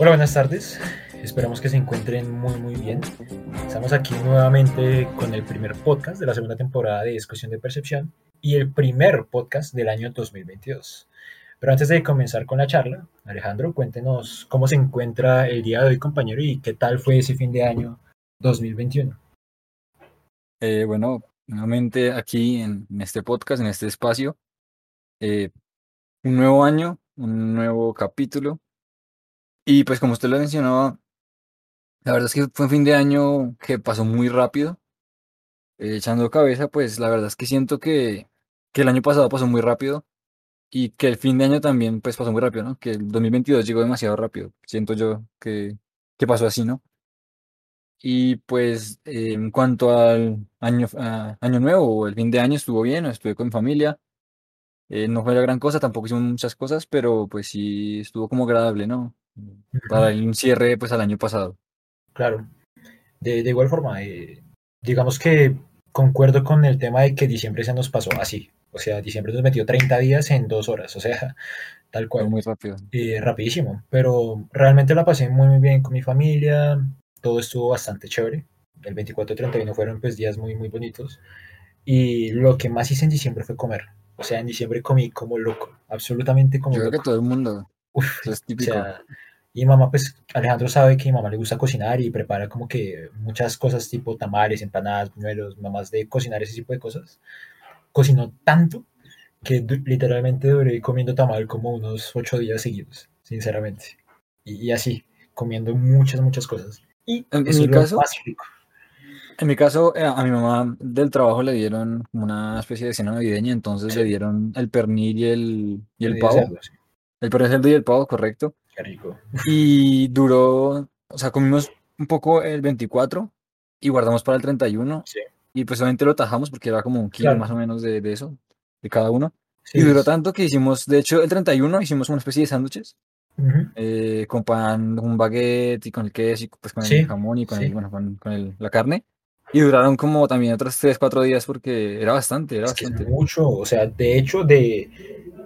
Hola, buenas tardes. Esperamos que se encuentren muy muy bien. Estamos aquí nuevamente con el primer podcast de la segunda temporada de Discusión de Percepción y el primer podcast del año 2022. Pero antes de comenzar con la charla, Alejandro, cuéntenos cómo se encuentra el día de hoy, compañero, y qué tal fue ese fin de año 2021. Eh, bueno, nuevamente aquí en, en este podcast, en este espacio, eh, un nuevo año, un nuevo capítulo. Y pues como usted lo mencionaba, la verdad es que fue un fin de año que pasó muy rápido. Eh, echando cabeza, pues la verdad es que siento que, que el año pasado pasó muy rápido y que el fin de año también pues pasó muy rápido, ¿no? Que el 2022 llegó demasiado rápido. Siento yo que, que pasó así, ¿no? Y pues eh, en cuanto al año, a año nuevo el fin de año estuvo bien, estuve con mi familia. Eh, no fue la gran cosa, tampoco hicimos muchas cosas, pero pues sí estuvo como agradable, ¿no? Para un cierre pues al año pasado. Claro. De, de igual forma, eh, digamos que concuerdo con el tema de que diciembre se nos pasó así. O sea, diciembre nos metió 30 días en dos horas, o sea, tal cual. muy rápido. Eh, rapidísimo, pero realmente la pasé muy muy bien con mi familia, todo estuvo bastante chévere. El 24 y 31 fueron pues días muy muy bonitos y lo que más hice en diciembre fue comer. O sea, en diciembre comí como loco, absolutamente como Yo creo que loco. todo el mundo, Uf, eso es o típico. sea, y mamá, pues Alejandro sabe que a mi mamá le gusta cocinar y prepara como que muchas cosas tipo tamales, empanadas, buñuelos, mamás de cocinar ese tipo de cosas. Cocinó tanto que literalmente duré comiendo tamal como unos ocho días seguidos, sinceramente. Y, y así, comiendo muchas, muchas cosas. Y En, eso mi es lo caso, más rico. en mi caso, eh, a mi mamá del trabajo le dieron una especie de cena navideña, entonces le dieron el pernil y el, y el pavo, cerdo, sí. el pernil y el pavo, correcto. Qué rico. Y duró, o sea, comimos un poco el 24 y guardamos para el 31 Sí, y pues obviamente lo tajamos porque era como un kilo claro. más o menos de, de eso, de cada uno. Sí, Y duró es. tanto que hicimos, de hecho, el 31 hicimos una especie de sándwiches ujú, eh, con pan, un baguette y con el queso y pues con el Sí, jamón y con el, bueno, con, con el- la carne. Y duraron como también otros 3, 4 días porque era bastante, era Es que es bastante. mucho. O sea, de hecho, de.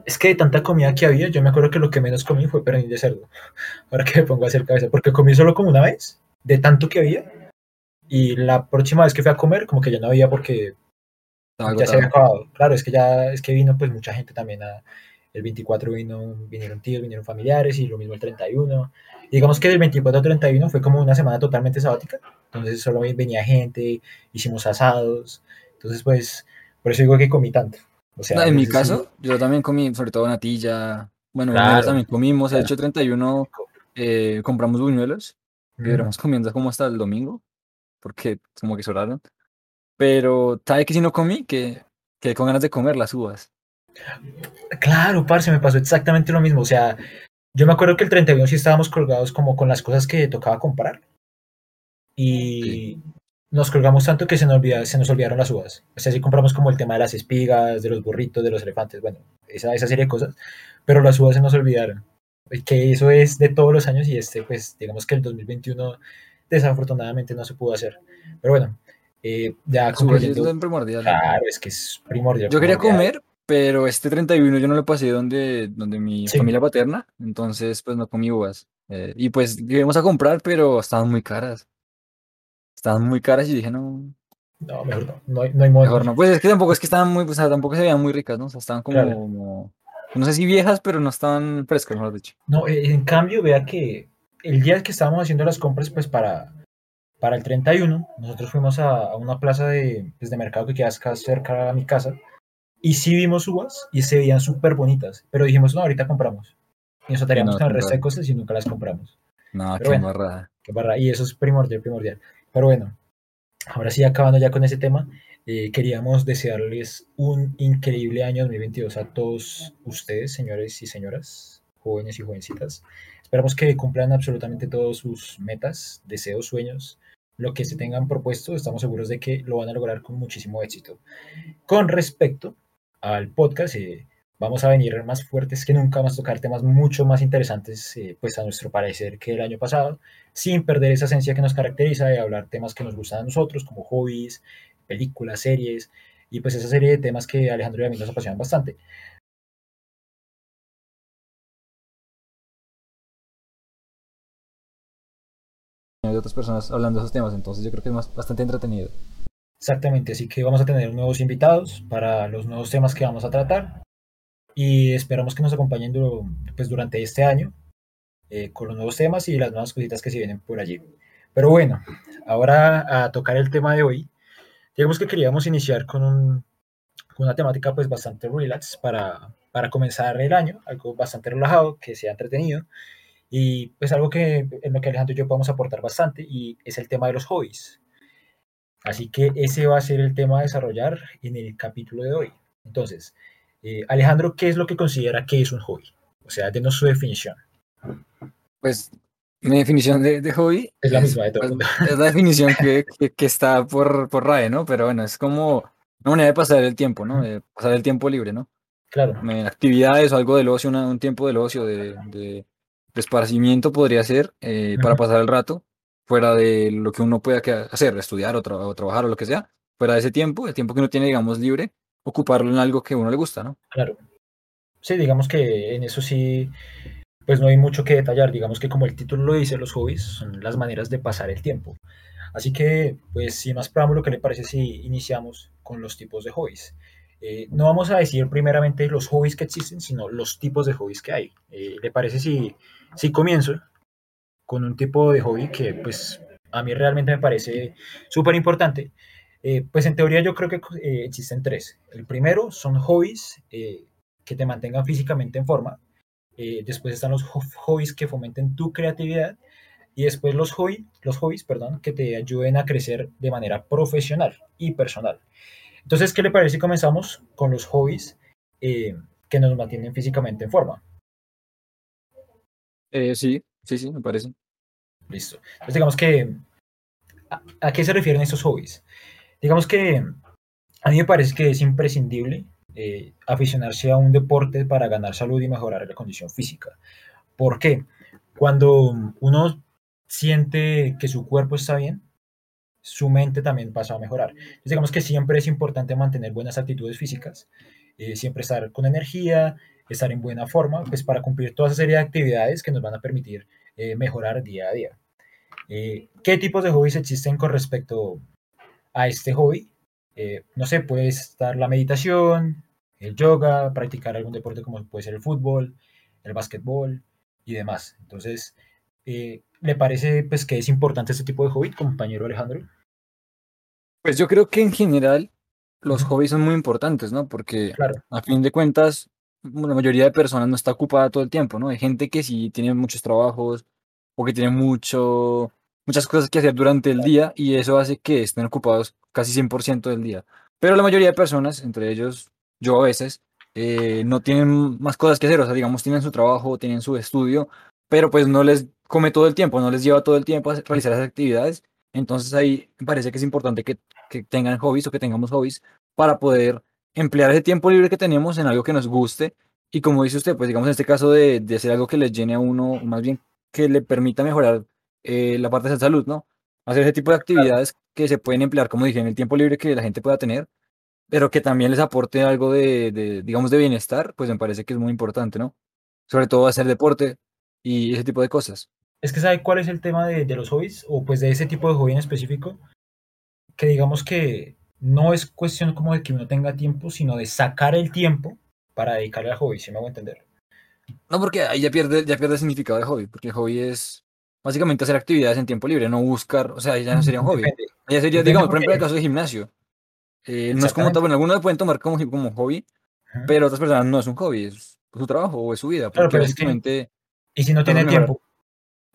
Es que de tanta comida que había, yo me acuerdo que lo que menos comí fue pernil de cerdo. Ahora que me pongo a hacer cabeza, porque comí solo como una vez, de tanto que había. Y la próxima vez que fui a comer, como que ya no había porque ya se había acabado. Claro, es que ya es que vino pues mucha gente también. A, el 24 vino, vinieron tíos, vinieron familiares y lo mismo el 31. Y digamos que del 24 al 31 fue como una semana totalmente sabática. Entonces solo venía gente, hicimos asados. Entonces pues, por eso digo que comí tanto. O No, sea, en mi ese sí, caso, yo también comí sobre todo natilla, bueno, claro, también comimos, de claro. hecho 31 rico. eh, compramos buñuelos y Ujú. duramos comiendo como hasta el domingo, porque como que sobraron. Pero, ¿sabe que si no comí? Que quedé con ganas de comer las uvas. Claro, parce, me pasó exactamente lo mismo. O sea, yo me acuerdo que el 31 sí estábamos colgados como con las cosas que tocaba comprar. Sí. Nos colgamos tanto que se nos, olvida- se nos olvidaron las uvas. O sea, sí compramos como el tema de las espigas, de los burritos, de los elefantes, bueno, esa, esa serie de cosas, pero las uvas se nos olvidaron. Que eso es de todos los años y este, pues, digamos que el 2021 desafortunadamente no se pudo hacer. Pero bueno, eh, ya es concluyendo, lo primordial. claro, es que es primordial, Yo quería comer, pero este 31 yo no lo pasé donde, donde mi Sí, familia paterna, entonces pues no comí uvas. Eh, y pues íbamos a comprar, pero estaban muy caras. Estaban muy caras y dije, no, no, mejor no, no hay, no hay modo. mejor no. Pues es que tampoco es que estaban muy, o sea, tampoco se veían muy ricas, ¿no? O sea, estaban Claro. como, no sé si viejas, pero no estaban frescas, mejor dicho. No, eh, en cambio, vea que el día que estábamos haciendo las compras, pues para, para el 31, nosotros fuimos a, a una plaza de, pues, de mercado que queda cerca a mi casa y sí vimos uvas y se veían súper bonitas, pero dijimos, no, ahorita compramos. Y nos ataríamos no, con el resto de cosas y nunca las compramos. No, Pero qué bueno, qué barra. Y eso es primordial, primordial. Pero bueno, ahora sí, acabando ya con ese tema, eh, queríamos desearles un increíble año 2022 a todos ustedes, señores y señoras, jóvenes y jovencitas. Esperamos que cumplan absolutamente todos sus metas, deseos, sueños, lo que se tengan propuesto. Estamos seguros de que lo van a lograr con muchísimo éxito. Con respecto al podcast, eh, vamos a venir más fuertes que nunca, vamos a tocar temas mucho más interesantes, eh, pues a nuestro parecer, que el año pasado, sin perder esa esencia que nos caracteriza de hablar temas que nos gustan a nosotros, como hobbies, películas, series, y pues esa serie de temas que Alejandro y a mí nos apasionan bastante. de otras personas hablando de esos temas, entonces yo creo que es más, bastante entretenido. Exactamente, así que vamos a tener nuevos invitados para los nuevos temas que vamos a tratar y esperamos que nos acompañen pues, durante este año eh, con los nuevos temas y las nuevas cositas que se vienen por allí. Pero bueno, ahora a tocar el tema de hoy, digamos que queríamos iniciar con, un, con una temática pues bastante relax para, para comenzar el año, algo bastante relajado, que sea entretenido y pues algo que en lo que Alejandro y yo podemos aportar bastante y es el tema de los hobbies. Así que ese va a ser el tema a desarrollar en el capítulo de hoy. Entonces, eh, Alejandro, ¿qué es lo que considera que es un hobby? O sea, denos su definición. Pues mi definición de, hobby es la misma de todo. Pues, es, la definición que, que, está por, por RAE, ¿no? Pero bueno, es como una manera de pasar el tiempo, ¿no? De pasar el tiempo libre, ¿no? Claro. actividades o algo del ocio, un tiempo del ocio, de, de, esparcimiento podría ser eh, para pasar el rato, fuera de lo que uno pueda hacer, estudiar o, trabajar o lo que sea, fuera de ese tiempo, el tiempo que uno tiene, digamos, libre, ocuparlo en algo que a uno le gusta, ¿no? Claro. Sí, digamos que en eso sí, pues no hay mucho que detallar. Digamos que como el título lo dice, los hobbies son las maneras de pasar el tiempo. Así que, pues sin más preámbulo, ¿qué le parece si iniciamos con los tipos de hobbies? Eh, no vamos a decir primeramente los hobbies que existen, sino los tipos de hobbies que hay. Eh, ¿Le parece si, si comienzo con un tipo de hobby que pues a mí realmente me parece súper importante? Eh, pues en teoría yo creo que existen tres. El primero son hobbies que te mantengan físicamente en forma. después están los hobbies que fomenten tu creatividad. Y después los, hobby, los hobbies perdón, que te ayuden a crecer de manera profesional y personal. Entonces, ¿qué le parece si comenzamos con los hobbies eh, que nos mantienen físicamente en forma? Eh, sí, sí, sí, me parece. Listo. Entonces, digamos que, ¿a, qué se refieren estos hobbies? Digamos que a mí me parece que es imprescindible eh, aficionarse a un deporte para ganar salud y mejorar la condición física. ¿Por qué? Cuando uno siente que su cuerpo está bien, su mente también pasa a mejorar. Digamos que siempre es importante mantener buenas actitudes físicas, eh, siempre estar con energía, estar en buena forma, pues para cumplir toda esa serie de actividades que nos van a permitir eh, mejorar día a día. ¿Qué tipos de hobbies existen con respecto a este hobby? no sé, puede estar la meditación, el yoga, practicar algún deporte como puede ser el fútbol, el básquetbol y demás. Entonces, eh, ¿Le parece pues, que es importante este tipo de hobby, compañero Alejandro? Pues yo creo que en general los hobbies son muy importantes, ¿no? Porque a fin de cuentas, la mayoría de personas no está ocupada todo el tiempo, ¿no? Hay gente que sí tiene muchos trabajos o que tiene mucho, muchas cosas que hacer durante el día y eso hace que estén ocupados casi 100% del día. Pero la mayoría de personas, entre ellos yo a veces, eh, no tienen más cosas que hacer, o sea, digamos, tienen su trabajo, tienen su estudio, pero pues no les come todo el tiempo, no les lleva todo el tiempo a realizar esas actividades. Entonces ahí me parece que es importante que, que tengan hobbies o que tengamos hobbies para poder emplear ese tiempo libre que tenemos en algo que nos guste. Y como dice usted, pues digamos en este caso de, de hacer algo que les llene a uno, más bien que le permita mejorar eh, la parte de salud, ¿no? Hacer ese tipo de actividades que se pueden emplear, como dije, en el tiempo libre que la gente pueda tener, pero que también les aporte algo de, de digamos, de bienestar, pues me parece que es muy importante, ¿no? Sobre todo hacer deporte y ese tipo de cosas. Es que sabe cuál es el tema de, los hobbies, o pues de ese tipo de hobby en específico, que digamos que no es cuestión como de que uno tenga tiempo, sino de sacar el tiempo para dedicarle al hobby, si me hago entender. No, porque ahí ya pierde, ya pierde el significado de hobby, porque el hobby es básicamente hacer actividades en tiempo libre, no buscar, o sea, ya no sería un hobby. Ya sería, digamos, por ejemplo, el caso de gimnasio. Eh, no es como, bueno, algunos lo pueden tomar como, como hobby, pero otras personas no es un hobby, es su trabajo o es su vida. Porque básicamente, y si no tiene tiempo,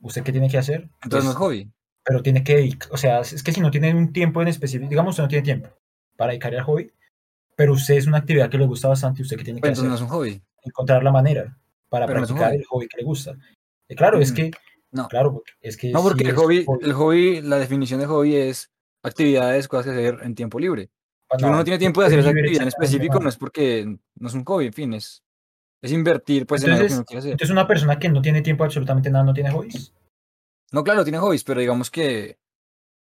¿usted qué tiene que hacer? Entonces no es pues, hobby. Pero tiene que, o sea, es que si no tiene un tiempo en específico, digamos, usted no tiene tiempo para dedicarle al hobby, pero usted es una actividad que le gusta bastante, ¿usted qué tiene que hacer? Entonces no es un hobby. Encontrar la manera para practicar el hobby que le gusta. Y claro, es mm, que... No. Claro, es que... No, porque el, hobby, el hobby, la definición de hobby es actividades, cosas que hacer en tiempo libre. si uno no tiene tiempo de hacer esa actividad en específico, no es porque no es un hobby, en fin, es es invertir pues entonces, en algo que uno quiere hacer. Entonces una persona que no tiene tiempo absolutamente nada no tiene hobbies. No, claro, tiene hobbies, pero digamos que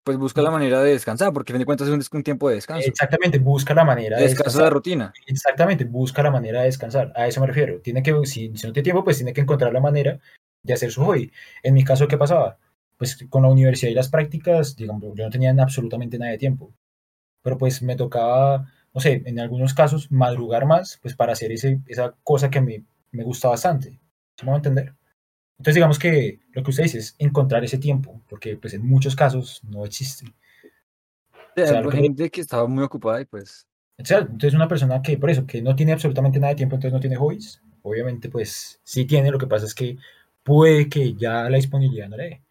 pues busca la manera de descansar, porque a fin de cuentas es un, tiempo de descanso. Exactamente, busca la manera de, descansar. de rutina. Exactamente, busca la manera de descansar. A eso me refiero. Tiene que, si, no tiene tiempo, pues tiene que encontrar la manera de hacer su hobby. En mi caso, ¿qué pasaba? pues con la universidad y las prácticas, digamos, yo no tenía absolutamente nada de tiempo. Pero pues me tocaba, no sé, en algunos casos madrugar más, pues para hacer ese, esa cosa que me, me gusta bastante. ¿Se me va a entender? Entonces digamos que lo que usted dice es encontrar ese tiempo, porque pues en muchos casos no existe. O sea, hay lo que- gente que estaba muy ocupada y pues entonces una persona que, por eso, que no tiene absolutamente nada de tiempo, entonces no tiene hobbies, obviamente pues sí tiene, lo que pasa es que puede que ya la disponibilidad no le dé.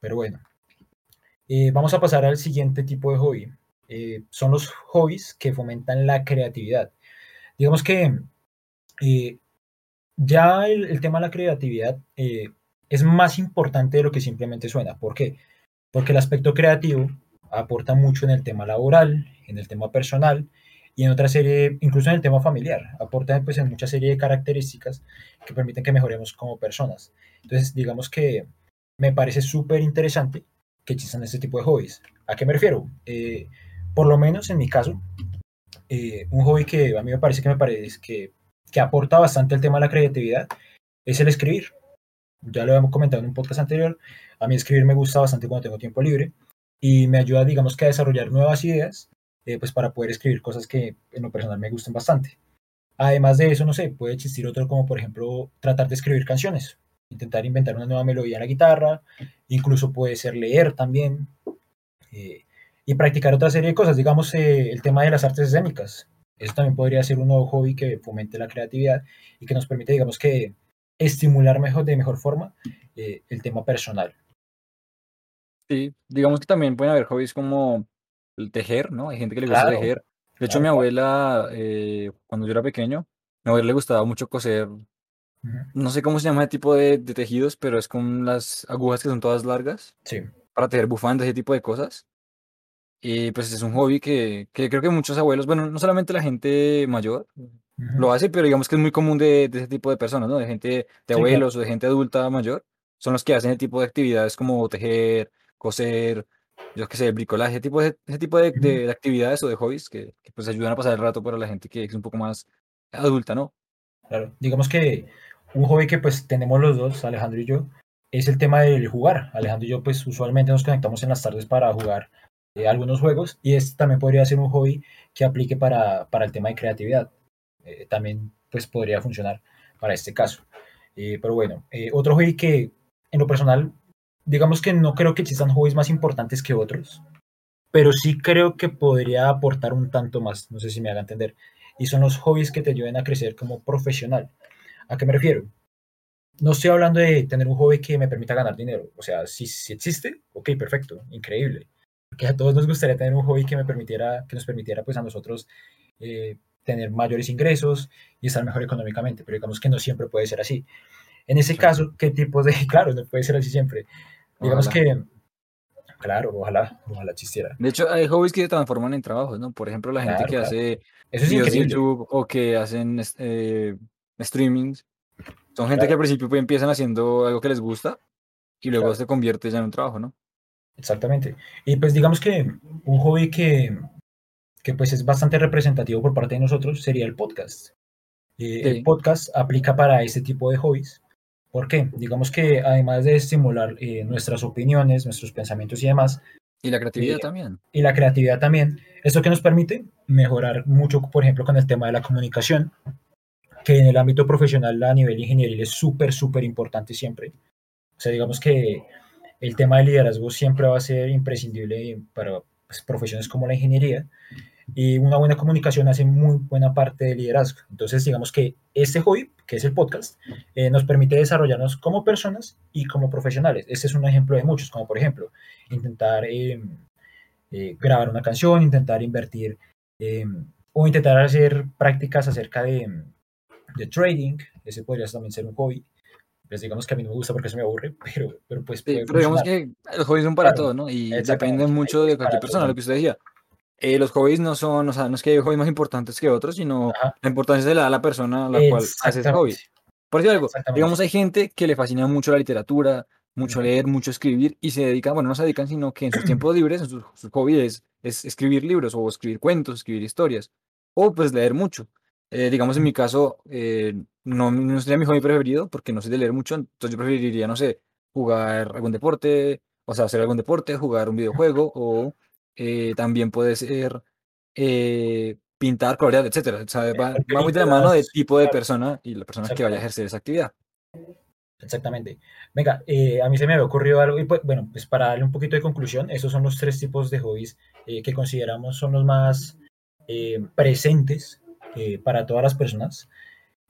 Pero bueno, Eh, vamos a pasar al siguiente tipo de hobby. Eh, son los hobbies que fomentan la creatividad. Digamos que eh, ya el, el tema de la creatividad es más importante de lo que simplemente suena. ¿Por qué? Porque el aspecto creativo aporta mucho en el tema laboral, en el tema personal y en otra serie, incluso en el tema familiar. Aporta pues en mucha serie de características que permiten que mejoremos como personas. Entonces, digamos que me parece súper interesante que existan este tipo de hobbies. ¿A qué me refiero? Eh, por lo menos en mi caso, eh, un hobby que a mí me parece que me parece que, que aporta bastante el tema de la creatividad es el escribir. Ya lo hemos comentado en un podcast anterior. A mí escribir me gusta bastante cuando tengo tiempo libre y me ayuda, digamos que a desarrollar nuevas ideas, eh, pues para poder escribir cosas que en lo personal me gustan bastante. Además de eso, no sé, puede existir otro como por ejemplo tratar de escribir canciones, intentar inventar una nueva melodía en la guitarra, incluso puede ser leer también eh, y practicar otra serie de cosas, digamos eh, el tema de las artes escénicas. Eso también podría ser un nuevo hobby que fomente la creatividad y que nos permite, digamos que, estimular mejor, de mejor forma el tema personal. sí, digamos que también pueden haber hobbies como el tejer, ¿no? Hay gente que le gusta Claro, tejer. De hecho, claro, mi abuela, eh, cuando yo era pequeño, mi abuela le gustaba mucho coser, no sé cómo se llama ese tipo de, de tejidos, pero es con las agujas que son todas largas Sí, para tejer bufandas, ese tipo de cosas. Y pues es un hobby que, que creo que muchos abuelos, bueno, no solamente la gente mayor lo hace, pero digamos que es muy común de, de ese tipo de personas, ¿no? De gente, de sí, claro. abuelos o de gente adulta mayor, son los que hacen ese tipo de actividades como tejer, coser, yo qué sé, bricolaje, ese tipo de, ese tipo de, Ujú, de actividades o de hobbies que, que, pues ayudan a pasar el rato para la gente que es un poco más adulta, ¿no? Claro, digamos que un hobby que pues tenemos los dos, Alejandro y yo, es el tema del jugar. Alejandro y yo pues usualmente nos conectamos en las tardes para jugar eh, algunos juegos y este también podría ser un hobby que aplique para, para el tema de creatividad. Eh, también pues podría funcionar para este caso. Eh, pero bueno, eh, otro hobby que en lo personal, digamos que no creo que existan hobbies más importantes que otros, pero sí creo que podría aportar un tanto más, no sé si me haga entender, y son los hobbies que te ayuden a crecer como profesional. ¿A qué me refiero? No estoy hablando de tener un hobby que me permita ganar dinero, o sea, si, si existe, ok, perfecto, increíble, porque a todos nos gustaría tener un hobby que, me permitiera, que nos permitiera pues a nosotros eh, tener mayores ingresos y estar mejor económicamente, pero digamos que no siempre puede ser así. En ese caso, ¿qué tipos de...? Claro, no puede ser así siempre. Digamos Ojalá. que, claro, ojalá, ojalá existiera. De hecho, hay hobbies que se transforman en trabajos, ¿no? Por ejemplo, la gente Claro, que claro. hace Eso es videos de. YouTube o que hacen eh, streamings, son gente que al principio pues, empiezan haciendo algo que les gusta y luego se convierte ya en un trabajo, ¿no? exactamente. Y pues digamos que un hobby que, que pues es bastante representativo por parte de nosotros sería el podcast. Eh, el Sí. podcast aplica para este tipo de hobbies. ¿Por qué? Digamos que además de estimular eh, nuestras opiniones, nuestros pensamientos y demás, Y la creatividad eh, también. y la creatividad también, esto que nos permite mejorar mucho, por ejemplo, con el tema de la comunicación, que en el ámbito profesional a nivel ingenieril es súper, súper importante siempre. O sea, digamos que el tema del liderazgo siempre va a ser imprescindible para pues, profesiones como la ingeniería y una buena comunicación hace muy buena parte del liderazgo. Entonces, digamos que este hobby, que es el podcast, eh, nos permite desarrollarnos como personas y como profesionales. Este es un ejemplo de muchos, como por ejemplo, intentar eh, eh, grabar una canción, intentar invertir eh, o intentar hacer prácticas acerca de, de trading. Ese podría también ser un hobby pues digamos que a mí no me gusta porque eso me aburre, pero, pero pues Sí, pero digamos funcionar. que los hobbies son para Claro, todos, ¿no? Y dependen mucho de cualquier todo persona, lo que usted decía. Eh, los hobbies no son, o sea, no es que hay hobbies más importantes que otros, sino Ajá, la importancia se la da a la persona a la cual hace ese hobby. Por decir algo, digamos, hay gente que le fascina mucho la literatura, mucho leer, mucho escribir, y se dedican, bueno, no se dedican, sino que en sus tiempos libres, en sus, sus hobbies, es, es escribir libros, o escribir cuentos, escribir historias, o pues leer mucho. Eh, digamos, en mi caso, eh, no, no sería mi hobby preferido, porque no soy de leer mucho, entonces yo preferiría, no sé, jugar algún deporte, o sea, hacer algún deporte, jugar un videojuego o eh, también puede ser eh, pintar, colorear. O sea, va, va muy de la mano del tipo de persona y la persona que vaya a ejercer esa actividad. Exactamente. Venga, eh, a mí se me había ocurrido algo, y pues, bueno, pues para darle un poquito de conclusión, esos son los tres tipos de hobbies que consideramos son los más presentes para todas las personas.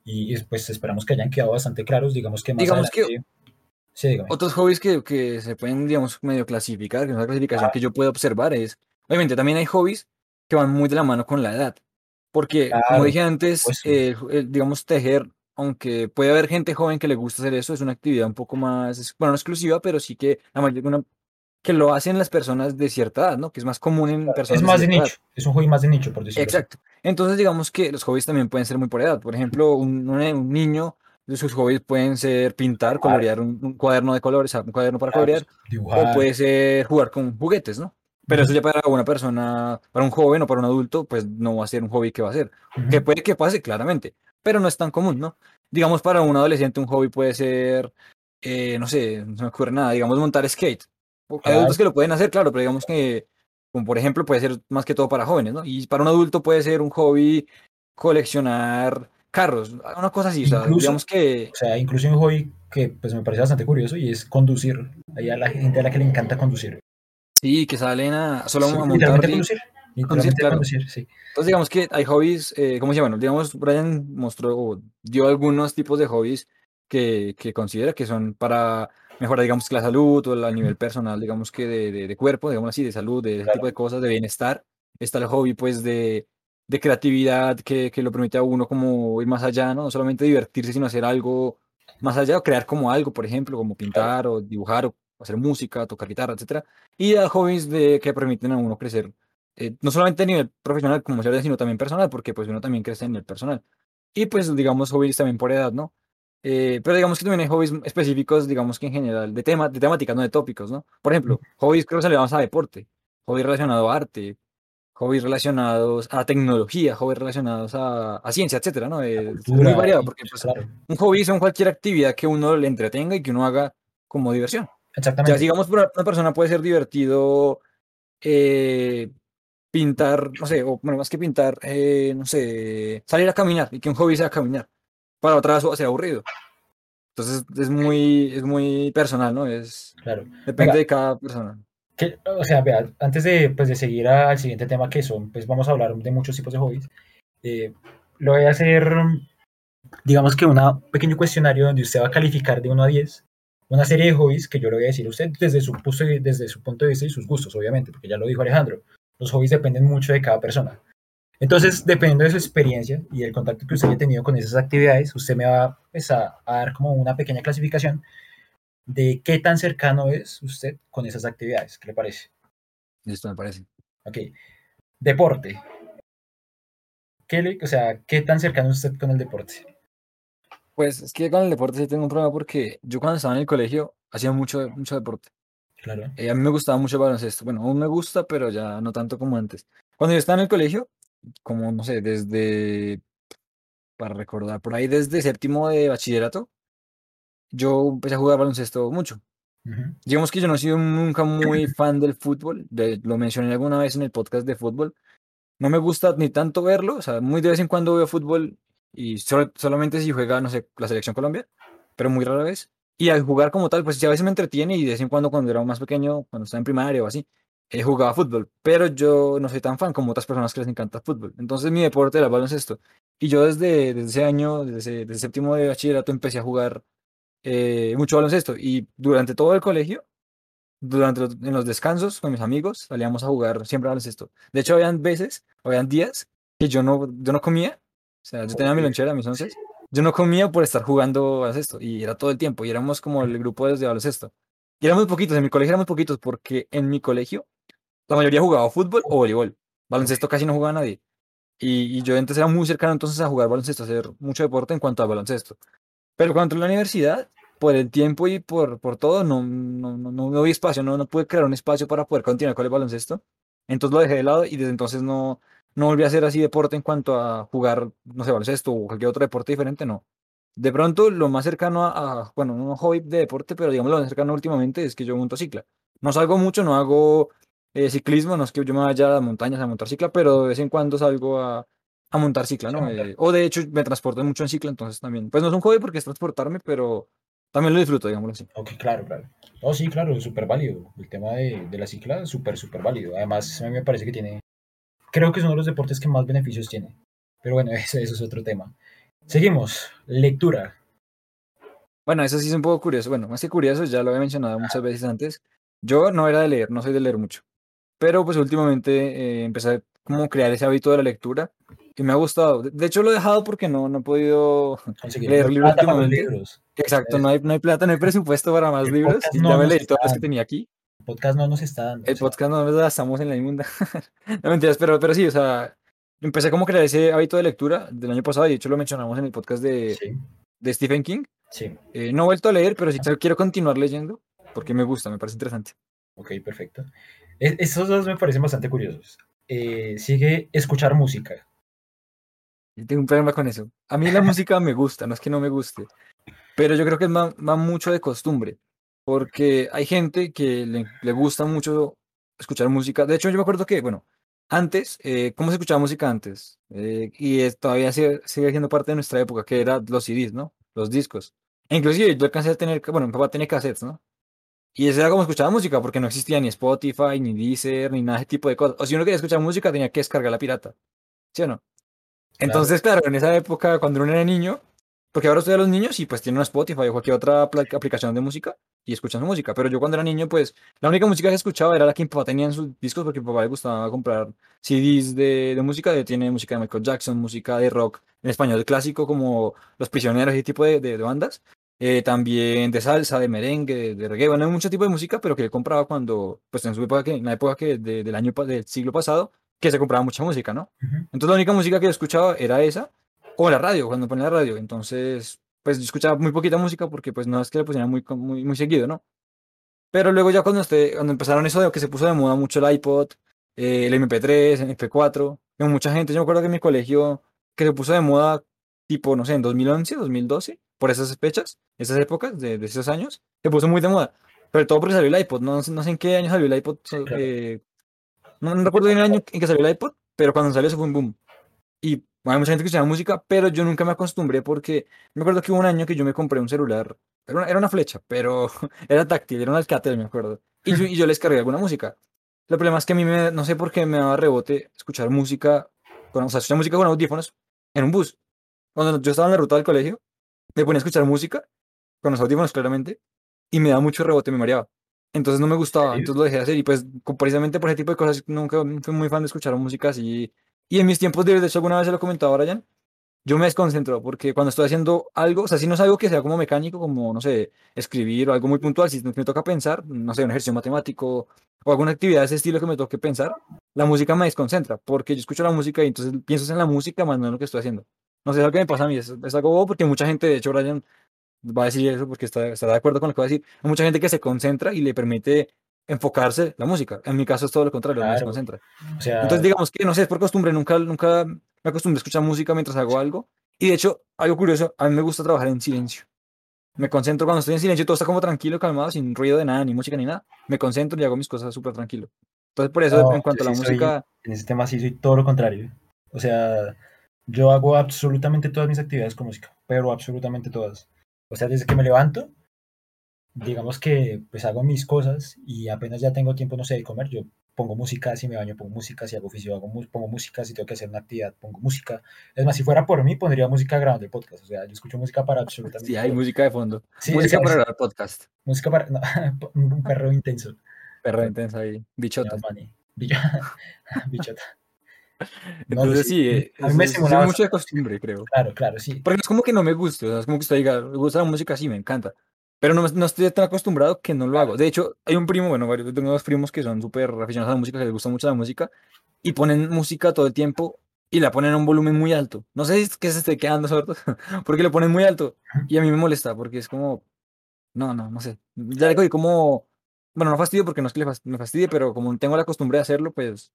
Y pues esperamos que hayan quedado bastante claros. Digamos que más Digamos que- adelante- Sí. Otros hobbies que, que se pueden, digamos, medio clasificar, que es una clasificación Ah. que yo puedo observar es, obviamente también hay hobbies que van muy de la mano con la edad. Porque, como Claro, dije antes, supuesto. eh, el- digamos, tejer, aunque puede haber gente joven que le gusta hacer eso, es una actividad un poco más, bueno, no exclusiva, pero sí que la mayoría, una- que lo hacen las personas de cierta edad, ¿no? Que es más común en personas Es más de edad. nicho, es un hobby más de nicho, por decirlo así. Exacto. Entonces, digamos que los hobbies también pueden ser muy por edad. Por ejemplo, un, un- un niño, de sus hobbies pueden ser pintar, colorear un, un cuaderno de colores, o un cuaderno para colorear, o dibujar. puede ser jugar con juguetes, ¿no? Pero eso ya para una persona, para un joven o para un adulto, pues no va a ser un hobby que va a ser. ujú. Que puede que pase, claramente, pero no es tan común, ¿no? Digamos, para un adolescente un hobby puede ser, eh, no sé, no se me ocurre nada, digamos, montar skate. O- Hay adultos que lo pueden hacer, claro, pero digamos que, como por ejemplo, puede ser más que todo para jóvenes, ¿no? Y para un adulto puede ser un hobby coleccionar carros, una cosa así, o sea, Incluso- digamos que, O sea, incluso un hobby que pues me parece bastante curioso y es conducir. Hay a la gente a la que le encanta conducir. sí, que salen a solo Sí, a montar conducir. Literalmente claro. conducir, sí. Entonces, digamos que hay hobbies, eh, ¿cómo se llaman? Digamos, Brian mostró o dio algunos tipos de hobbies que, que considera que son para mejorar, digamos, que la salud o el- a nivel personal, digamos que de, de, de cuerpo, digamos así, de salud, de ese tipo de cosas, de bienestar. Está el hobby, pues, de, de creatividad que, que lo permite a uno como ir más allá, ¿no? No solamente divertirse, sino hacer algo más allá, o crear como algo, por ejemplo, como pintar o dibujar o hacer música, tocar guitarra, etcétera. Y a hobbies de, que permiten a uno crecer eh, no solamente a nivel profesional, como se sino también personal, porque pues uno también crece en el personal. Y pues digamos hobbies también por edad, ¿no? Eh, pero digamos que también hay hobbies específicos, digamos que en general, de tema, de temáticas, no de tópicos, ¿no? Por ejemplo, hobbies que relacionados a deporte, hobbies relacionados a arte, hobbies relacionados a tecnología, hobbies relacionados a, a ciencia, etcétera, ¿no? Es muy Cultura, variado, y, porque pues, claro. un hobby son cualquier actividad que uno le entretenga y que uno haga como diversión. Ya, Exactamente. digamos, para una persona puede ser divertido eh, pintar, no sé, o bueno, más que pintar, eh, no sé, salir a caminar y que un hobby sea caminar. Para otra va a ser aburrido. Entonces es muy, es muy personal, ¿no? Es, Claro. depende Venga. de cada persona. Que, o sea, vea, antes de, pues, de seguir al siguiente tema que son, pues vamos a hablar de muchos tipos de hobbies. eh, lo voy a hacer, digamos que un pequeño cuestionario donde usted va a calificar de 1 a 10 una serie de hobbies que yo le voy a decir a usted desde su, desde su punto de vista y sus gustos, obviamente, porque ya lo dijo Alejandro. Los hobbies dependen mucho de cada persona. Entonces, dependiendo de su experiencia y el contacto que usted haya tenido con esas actividades, usted me va pues, a, a dar como una pequeña clasificación de qué tan cercano es usted con esas actividades. ¿Qué le parece? Listo, me parece. Ok. Deporte. ¿Qué le- o sea, ¿qué tan cercano es usted con el deporte? Pues es que con el deporte sí tengo un problema porque yo cuando estaba en el colegio hacía mucho, mucho deporte. Claro. Eh, a mí me gustaba mucho el baloncesto. Bueno, aún me gusta, pero ya no tanto como antes. Cuando yo estaba en el colegio, como no sé, desde, para recordar, por ahí desde séptimo de bachillerato, yo empecé a jugar baloncesto mucho. Ujú. Digamos que yo no he sido nunca muy fan del fútbol, de- lo mencioné alguna vez en el podcast de fútbol. No me gusta ni tanto verlo, o sea, muy de vez en cuando veo fútbol y solamente si juega, no sé, la selección Colombia, pero muy rara vez. Y al jugar como tal, pues sí, a veces me entretiene y de vez en cuando cuando era más pequeño, cuando estaba en primaria o así, eh, jugaba fútbol, pero yo no soy tan fan como otras personas que les encanta el fútbol. Entonces mi deporte era el baloncesto. Y yo desde, desde ese año, desde, desde séptimo de bachillerato, empecé a jugar eh, mucho baloncesto. Y durante todo el colegio, durante los, en los descansos con mis amigos, salíamos a jugar siempre baloncesto. De hecho, habían veces, habían días que yo no, yo no comía, o sea, yo tenía mi lonchera, mis once, yo no comía por estar jugando baloncesto, y era todo el tiempo, y éramos como el grupo de, de baloncesto. Y éramos poquitos, en mi colegio éramos poquitos, porque en mi colegio la mayoría jugaba fútbol o voleibol. Baloncesto casi no jugaba nadie. Y, y yo entonces era muy cercano entonces a jugar baloncesto, a hacer mucho deporte en cuanto al baloncesto. Pero cuando entré a la universidad, por el tiempo y por, por todo, no, no, no, no, no vi espacio, no, no pude crear un espacio para poder continuar con el baloncesto. Entonces lo dejé de lado y desde entonces no, no volví a hacer así deporte en cuanto a jugar, no sé, baloncesto o cualquier otro deporte diferente, no. De pronto, lo más cercano a, a- bueno, no hobby de deporte, pero digamos lo más cercano últimamente es que yo monto cicla. No salgo mucho, no hago eh, ciclismo, no es que yo me vaya a las montañas a montar cicla, pero de vez en cuando salgo a, a montar cicla, ¿no? Eh, o de hecho me transporto mucho en cicla, entonces también, pues no es un hobby porque es transportarme, pero también lo disfruto, digámoslo así. Ok, claro, claro. Oh, sí, claro, es súper válido. El tema de, de la cicla es súper, súper válido. Además, a mí me parece que tiene, creo que es uno de los deportes que más beneficios tiene. Pero bueno, eso, eso es otro tema. Seguimos, lectura. Bueno, eso sí es un poco curioso. Bueno, más que curioso, ya lo había mencionado muchas veces antes. Yo no era de leer, no soy de leer mucho. Pero pues últimamente eh, empecé a como crear ese hábito de la lectura y me ha gustado. De hecho, lo he dejado porque no, no he podido Conseguir leer libros libros. Exacto, no hay, no hay plata, no hay presupuesto para más El libros. no ya me leí todos los que tenía aquí. El podcast no nos está dando. El o sea, podcast no nos gastamos en la inmunda. No mentiras, pero, pero sí, o sea, empecé como a crear ese hábito de lectura del año pasado y de hecho lo mencionamos en el podcast de, sí, de Stephen King. sí. Eh, no he vuelto a leer, pero sí quiero continuar leyendo porque me gusta, me parece interesante. Ok, perfecto. Es- esos dos me parecen bastante curiosos. Eh, sigue escuchar música. Y tengo un problema con eso. A mí la música me gusta, no es que no me guste, pero yo creo que es ma- va, mucho de costumbre, porque hay gente que le, le gusta mucho escuchar música. De hecho, yo me acuerdo que, bueno, antes, eh, ¿cómo se escuchaba música antes? Eh, y es- todavía sigue, sigue siendo parte de nuestra época, que eran los CDs, ¿no? Los discos. E inclusive yo alcancé a tener, bueno, mi papá tenía cassettes, ¿no? Y ese era como escuchaba música, porque no existía ni Spotify, ni Deezer, ni nada de ese tipo de cosas. O si uno quería escuchar música, tenía que descargar la pirata. ¿Sí o no? Entonces, claro, en esa época, cuando uno era niño, porque ahora estoy a los niños y pues tienen un Spotify o cualquier otra aplicación de música y escuchan su música. Pero yo cuando era niño, pues la única música que escuchaba era la que mi papá tenía en sus discos porque mi papá le gustaba comprar CDs de, de música. de- tiene música de Michael Jackson, música de rock en español clásico como Los Prisioneros y ese tipo de, de- bandas. Eh, también de salsa, de merengue, de, reggae. Bueno, hay mucho tipo de música, pero que él compraba cuando, pues en su época, que, en la época que de- del año del siglo pasado, que se compraba mucha música, ¿no? Ujú. Entonces la única música que yo escuchaba era esa, o la radio, cuando ponía la radio. Entonces, pues yo escuchaba muy poquita música porque pues no es que le pusieran muy, muy, muy seguido, ¿no? Pero luego ya cuando, este, cuando empezaron eso de que se puso de moda mucho el iPod, eh, el MP3, el MP4, con mucha gente, yo me acuerdo que en mi colegio, que se puso de moda tipo, no sé, en 2011, 2012, por esas fechas, esas épocas de, de esos años, se puso muy de moda. Pero todo porque salió el iPod, no, no sé en qué año salió el iPod, eh, no, no recuerdo bien el año en que salió el iPod, pero cuando salió eso fue un boom. Y hay mucha gente que escuchaba música, pero yo nunca me acostumbré porque me acuerdo que hubo un año que yo me compré un celular, era una, era una flecha, pero era táctil, era un Alcatel, me acuerdo. Y yo, y yo les cargué alguna música. El problema es que a mí me, no sé por qué me daba rebote escuchar música, con, o sea, escuchar música con audífonos en un bus. Cuando yo estaba en la ruta del colegio, me ponía a escuchar música, con los audífonos claramente, y me daba mucho rebote, me mareaba. Entonces no me gustaba, entonces lo dejé de hacer y pues precisamente por ese tipo de cosas nunca fui muy fan de escuchar música así. Y en mis tiempos libres, de hecho alguna vez se lo comentaba a Brian, yo me desconcentro porque cuando estoy haciendo algo, o sea, si no es algo que sea como mecánico, como, no sé, escribir o algo muy puntual, si me toca pensar, no sé, un ejercicio matemático o alguna actividad de ese estilo que me toque pensar, la música me desconcentra porque yo escucho la música y entonces pienso en la música más no en lo que estoy haciendo. No sé, es algo que me pasa a mí, es, es algo bobo porque mucha gente, de hecho, Brian va a decir eso porque está, estará de acuerdo con lo que va a decir. Hay mucha gente que se concentra y le permite enfocarse la música. En mi caso es todo lo contrario, Claro. desconcentra. O sea, Entonces, digamos que, no sé, es por costumbre, nunca, nunca me acostumbré a escuchar música mientras hago algo. Y de hecho, algo curioso, a mí me gusta trabajar en silencio. Me concentro cuando estoy en silencio, todo está como tranquilo, calmado, sin ruido de nada, ni música ni nada. Me concentro y hago mis cosas súper tranquilo. Entonces, por eso, No, en cuanto a la sí soy- música, en ese tema sí soy todo lo contrario. O sea, yo hago absolutamente todas mis actividades con música, pero absolutamente todas. O sea, desde que me levanto, digamos que pues hago mis cosas y apenas ya tengo tiempo, no sé, de comer, yo pongo música, si me baño pongo música, si hago oficio hago pongo música, si tengo que hacer una actividad pongo música. Es más, si fuera por mí, pondría música grabando el podcast. O sea, yo escucho música para absolutamente sí hay todo. música de fondo. Sí, música para grabar podcast. música para... no, un perro intenso. Perra intensa ahí, bichota. No, Bichota. No, Entonces, sí, eh, a mí me es, es mucho de costumbre, creo. Claro, claro, sí. Porque no es como que no me guste, o sea, es como que usted diga, me gusta la música, sí, me encanta. Pero no, me- no estoy tan acostumbrado que no lo hago. De hecho, hay un primo, bueno, varios, tengo dos primos que son súper aficionados a la música, que les gusta mucho la música, y ponen música todo el tiempo y la ponen a un volumen muy alto. No sé si es que se esté quedando sordo, porque lo ponen muy alto. Y a mí me molesta, porque es como, no, no, no sé. Ya le cogí como, bueno, no fastidio porque no es que le fastidie, pero como tengo la costumbre de hacerlo, pues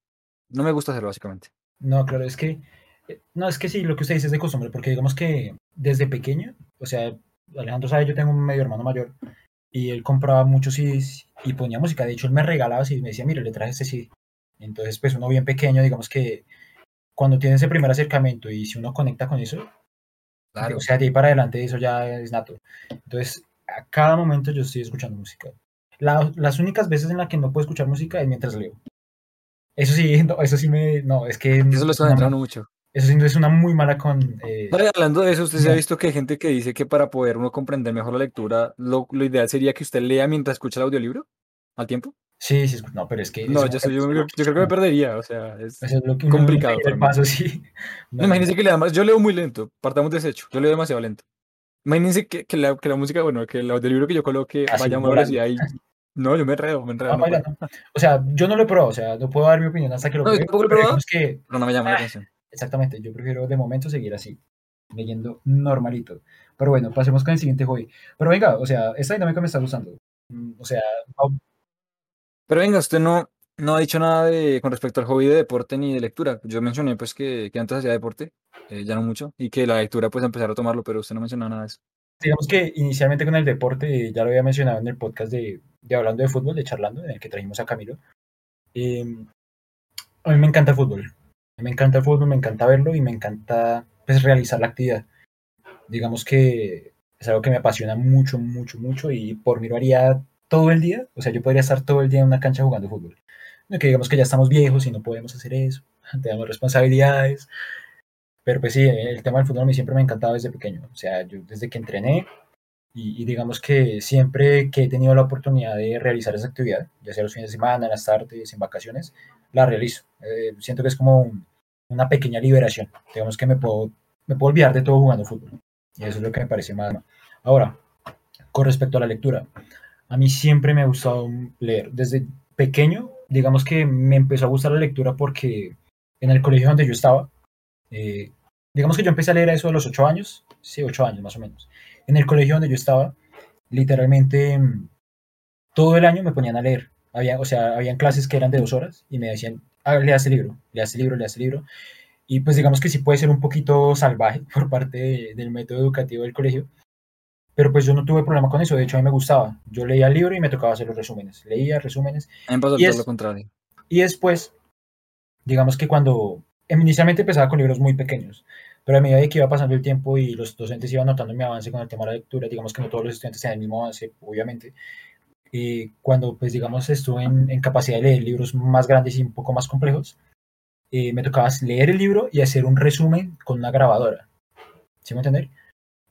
no me gusta hacerlo, básicamente. No, claro, es que, eh, no, es que sí, lo que usted dice es de costumbre, porque digamos que desde pequeño, o sea, Alejandro sabe, yo tengo un medio hermano mayor y él compraba muchos CDs y ponía música. De hecho, él me regalaba y me decía, mire, le traje este CD. Entonces, pues uno bien pequeño, digamos que cuando tiene ese primer acercamiento y si uno conecta con eso, Claro. o sea, de ahí para adelante eso ya es nato. Entonces, a cada momento yo estoy escuchando música. La- las únicas veces en las que no puedo escuchar música es mientras leo. Eso sí, no, eso sí me, no, es que Eso lo es está una- entrando mucho. eso sí es una muy mala con, eh, hablando de eso, usted se ha No. visto que hay gente que dice que para poder uno comprender mejor la lectura, lo, lo ideal sería que usted lea mientras escucha el audiolibro al tiempo. sí, sí, no, pero es que No, yo, sé- yo, yo- creo que me perdería, o sea, es... eso es lo que complicado para el paso, sí. No, imagínense que lea más, yo leo muy lento, partamos de ese hecho, yo leo demasiado lento. Imagínense que, que, la, que la música, bueno, que el audiolibro que yo coloque Así, vaya a una velocidad y... No, yo me enredo, me enredo. Ah. O sea, yo no lo he probado, o sea, no puedo dar mi opinión hasta que lo No, tampoco lo he pero probado. que Pero no me llama la Ah. atención. Exactamente, yo prefiero de momento seguir así, leyendo normalito. Pero bueno, pasemos con el siguiente hobby. Pero venga, o sea, esta dinámica me está gustando. Mm, O sea, no- Pero venga, usted no, no ha dicho nada de, con respecto al hobby de deporte ni de lectura. Yo mencioné pues que, que antes hacía deporte, eh, ya no mucho, y que la lectura pues empezar a tomarlo, pero usted no mencionó nada de eso. Digamos que inicialmente con el deporte, ya lo había mencionado en el podcast de, de Hablando de Fútbol, de Charlando, en el que trajimos a Camilo. Eh, a mí me encanta el fútbol. Me encanta el fútbol, me encanta verlo y me encanta pues, realizar la actividad. Digamos que es algo que me apasiona mucho, mucho, mucho y por mí lo haría todo el día. O sea, yo podría estar todo el día en una cancha jugando fútbol. No que digamos que ya estamos viejos y no podemos hacer eso, tenemos responsabilidades. Pero pues sí, el tema del fútbol a mí siempre me ha encantado desde pequeño. O sea, yo desde que entrené y, y digamos que siempre que he tenido la oportunidad de realizar esa actividad, ya sea los fines de semana, en las tardes, en vacaciones, la realizo. Eh, siento que es como un- una pequeña liberación. Digamos que me puedo, me puedo olvidar de todo jugando fútbol. Y eso es lo que me parece más. Ahora, con respecto a la lectura, a mí siempre me ha gustado leer. Desde pequeño, digamos que me empezó a gustar la lectura porque en el colegio donde yo estaba, eh, digamos que yo empecé a leer eso a los ocho años, sí, ocho años más o menos. En el colegio donde yo estaba, literalmente mm, todo el año me ponían a leer. Había, o sea, habían clases que eran de dos horas y me decían, ah, lea este libro, lea este libro, lea este libro. Y pues digamos que sí puede ser un poquito salvaje por parte de- del método educativo del colegio, pero pues yo no tuve problema con eso, de hecho a mí me gustaba. Yo leía el libro y me tocaba hacer los resúmenes, leía resúmenes pasó Y todo es- lo contrario. y después, digamos que cuando inicialmente empezaba con libros muy pequeños, pero a medida de que iba pasando el tiempo y los docentes iban notando mi avance con el tema de la lectura, digamos que no todos los estudiantes tenían el mismo avance, obviamente, y cuando pues digamos estuve en, en capacidad de leer libros más grandes y un poco más complejos, eh, me tocaba leer el libro y hacer un resumen con una grabadora, ¿sí me entender?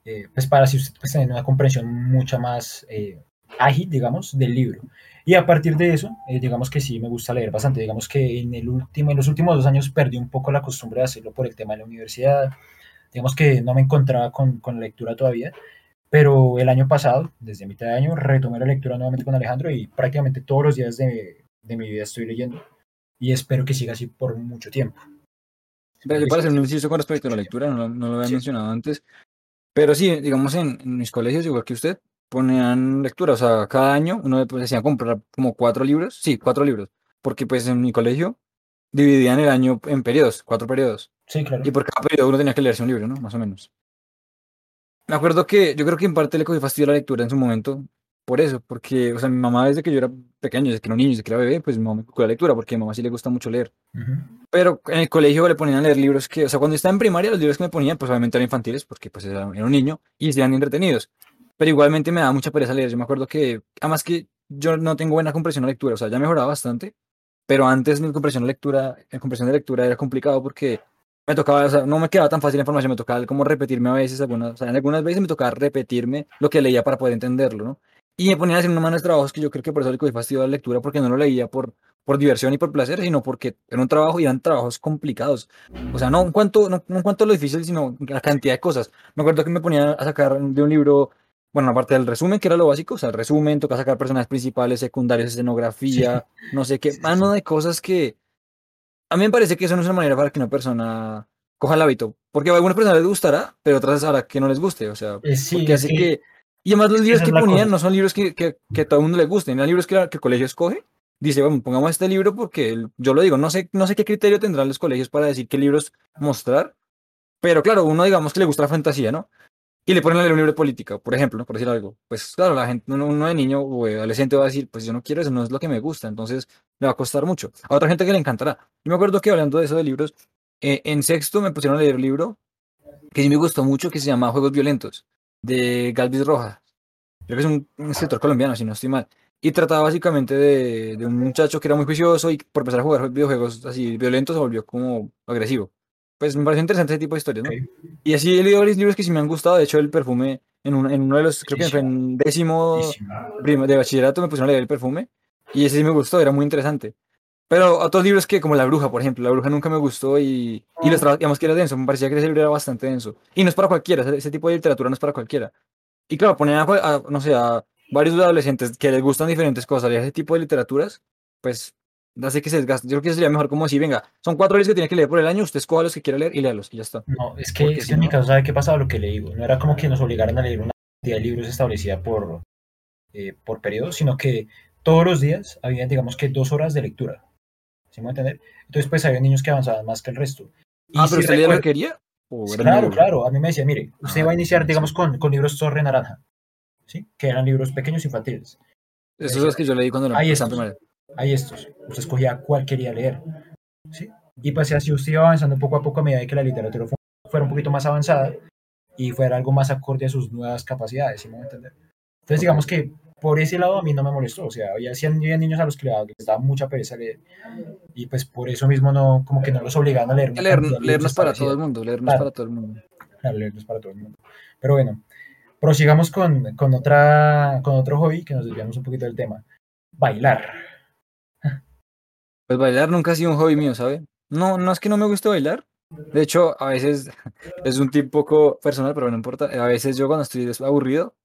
Eh, pues para así usted pues, tener una comprensión mucha más eh, ágil, digamos, del libro. Y a partir de eso, eh, digamos que sí me gusta leer bastante. Digamos que en, el último, en los últimos dos años perdí un poco la costumbre de hacerlo por el tema de la universidad. Digamos que no me encontraba con, con la lectura todavía. Pero el año pasado, desde mitad de año, retomé la lectura nuevamente con Alejandro y prácticamente todos los días de, de mi vida estoy leyendo. Y espero que siga así por mucho tiempo. Pero yo para hacer un inciso con respecto a la lectura, no, lo- no lo había Sí. mencionado antes, pero sí, digamos en, en mis colegios, igual que usted, ponían lectura, o sea, cada año uno pues, decía comprar como cuatro libros, sí, cuatro libros, porque pues en mi colegio dividían el año en periodos, cuatro periodos, Sí, claro. y por cada periodo uno tenía que leerse un libro, ¿no? Más o menos. Me acuerdo que yo creo que en parte le cogí fastidio a la lectura en su momento, por eso, porque, o sea, mi mamá desde que yo era pequeño, desde que era un niño, desde que era bebé, pues mi mamá me inculcó la lectura, porque a mi mamá sí le gusta mucho leer. Ujú. Pero en el colegio le ponían a leer libros que, o sea, cuando estaba en primaria, los libros que me ponían, pues obviamente eran infantiles, porque pues era, era un niño y eran entretenidos. Pero igualmente me daba mucha pereza leer. Yo me acuerdo que, además que yo no tengo buena comprensión de lectura, o sea, ya mejoraba bastante, pero antes mi comprensión de lectura, mi comprensión de lectura era complicado porque me tocaba, o sea, no me quedaba tan fácil la información, me tocaba como repetirme a veces, algunas, o sea, en algunas veces me tocaba repetirme lo que leía para poder entenderlo, ¿no? Y me ponían a hacer una mano de trabajos que yo creo que por eso le cogí fastidio a la lectura, porque no lo leía por, por diversión y por placer, sino porque era un trabajo y eran trabajos complicados. O sea, no en cuanto, no, no en cuanto a lo difícil, sino la cantidad de cosas. Me acuerdo que me ponía a sacar de un libro, bueno, aparte del resumen, que era lo básico, o sea, el resumen, toca sacar personajes principales, secundarios, escenografía, no sé qué, Sí, sí, mano sí. de cosas que a mí me parece que eso no es una manera para que una persona coja el hábito, porque a algunas personas les gustará, pero otras hará que no les guste, o sea, Eh, sí, porque es hace que-. Y además los libros que ponían cosa. no son libros que, que, que a todo el mundo le gusten, eran libros que, la- que el colegio escoge. Dice, bueno, pongamos este libro porque yo lo digo, no sé, no sé qué criterio tendrán los colegios para decir qué libros mostrar, pero claro, uno digamos que le gusta la fantasía, ¿no? Y le ponen a un libro de política, por ejemplo, ¿no? por decir algo. Pues claro, la gente, uno, uno de niño o adolescente va a decir, pues yo no quiero eso, no es lo que me gusta, entonces me va a costar mucho. A otra gente que le encantará. Yo me acuerdo que hablando de eso de libros, eh, en sexto me pusieron a leer un libro que sí me gustó mucho, que se llama Juegos Violentos, de Galvis Rojas. Creo que es un, un escritor colombiano, si no estoy mal. Y trataba básicamente de, de un muchacho que era muy juicioso y por empezar a jugar videojuegos así violentos se volvió como agresivo. Pues me pareció interesante ese tipo de historias, ¿no? Y así he leído varios libros que sí me han gustado. De hecho, el perfume, en, un- en uno de los, creo que fue en décimo de bachillerato, me pusieron a leer el perfume. Y ese sí me gustó, era muy interesante. Pero otros libros que, como La Bruja, por ejemplo, La Bruja nunca me gustó y, y los digamos que era denso, me parecía que ese libro era bastante denso. Y no es para cualquiera, ese, ese tipo de literatura no es para cualquiera. Y claro, poner a, a, no sé, a varios adolescentes que les gustan diferentes cosas, leer ese tipo de literaturas, pues hace que se desgaste. Yo creo que sería mejor como decir, venga, son cuatro libros que tiene que leer por el año, usted escoja los que quiera leer y léalos, y ya está. No, es que, es si en mi no- caso, ¿sabe qué pasaba? Lo que le digo, no era como que nos obligaran a leer una cantidad de libros establecida por, eh, por periodo, sino que todos los días había, digamos que dos horas de lectura. ¿Sí me voy a entender? Entonces, pues había niños que avanzaban más que el resto. Y Ah, pero sí usted lo recuerdo- que quería. ¿O era Claro, claro. A mí me decía, mire, usted Ah, va a iniciar, sí. digamos, con, con libros Torre Naranja, ¿sí? Que eran libros pequeños infantiles. Esos son los que yo leí cuando era Ahí. Hay estos. Usted escogía cuál quería leer, ¿sí? Y pues así usted iba avanzando poco a poco a medida que la literatura fu- fuera un poquito más avanzada y fuera algo más acorde a sus nuevas capacidades, ¿sí me entender? Entonces, digamos que por ese lado a mí no me molestó, o sea, había, había niños a los que les daba mucha pereza leer y pues por eso mismo no, como que no los obligaban a leer. Leer, leernos para todo el mundo, leernos Claro. para todo el mundo. Claro, leerlos para todo el mundo. Pero bueno, prosigamos con, con, otra, con otro hobby que nos desviamos un poquito del tema. Bailar. Pues bailar nunca ha sido un hobby mío, ¿sabe? No, no es que no me guste bailar. De hecho, a veces es un tip poco personal, pero no importa. A veces yo cuando estoy aburrido,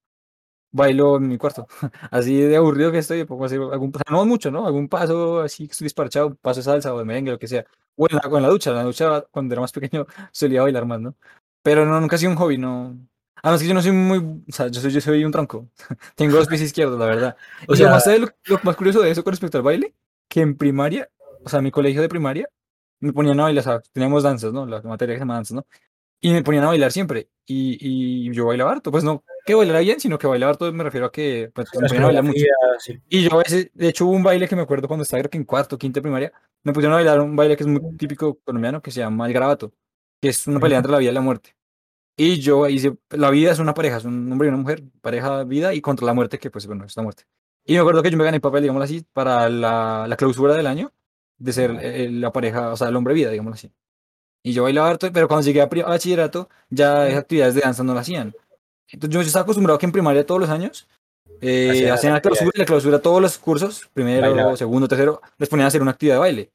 bailo en mi cuarto. Así de aburrido que estoy, pongo a hacer algún paso, no mucho, ¿no? Algún paso así que estoy disparchado, paso de salsa o de merengue, lo que sea. O en la, o en la ducha, en la ducha cuando era más pequeño solía bailar más, ¿no? Pero no, nunca ha sido un hobby, no. Además que yo no soy muy, o sea, yo soy, yo soy un tronco. Tengo dos pies izquierdos, la verdad. O y sea- lo más, ¿sabe lo, lo más curioso de eso con respecto al baile, que en primaria, o sea, en mi colegio de primaria, me ponían a bailar, o sea, teníamos danzas, ¿no? La materia que se llama danzas, ¿no? Y me ponían a bailar siempre. Y, y yo bailaba harto, pues no que bailara bien, sino que bailaba harto, me refiero a que pues, me ponían a bailar mucho. sí. Y yo a veces, de hecho, hubo un baile que me acuerdo cuando estaba creo que en cuarto, quinto de primaria, me pusieron a bailar un baile que es muy típico colombiano, que se llama el garabato, que es una pelea entre la vida y la muerte. Y yo hice, la vida es una pareja, es un hombre y una mujer, pareja vida y contra la muerte, que pues bueno, es la muerte. Y me acuerdo que yo me gané el papel, digámoslo así, para la, la clausura del año, de ser eh, la pareja, o sea, el hombre vida, digámoslo así. Y yo bailaba harto, pero cuando llegué a, a bachillerato, ya esas actividades de danza no las hacían. Entonces yo, yo estaba acostumbrado que en primaria todos los años eh, Hacían la clausura y la clausura todos los cursos, primero, Bailaban. segundo, tercero, les ponían a hacer una actividad de baile.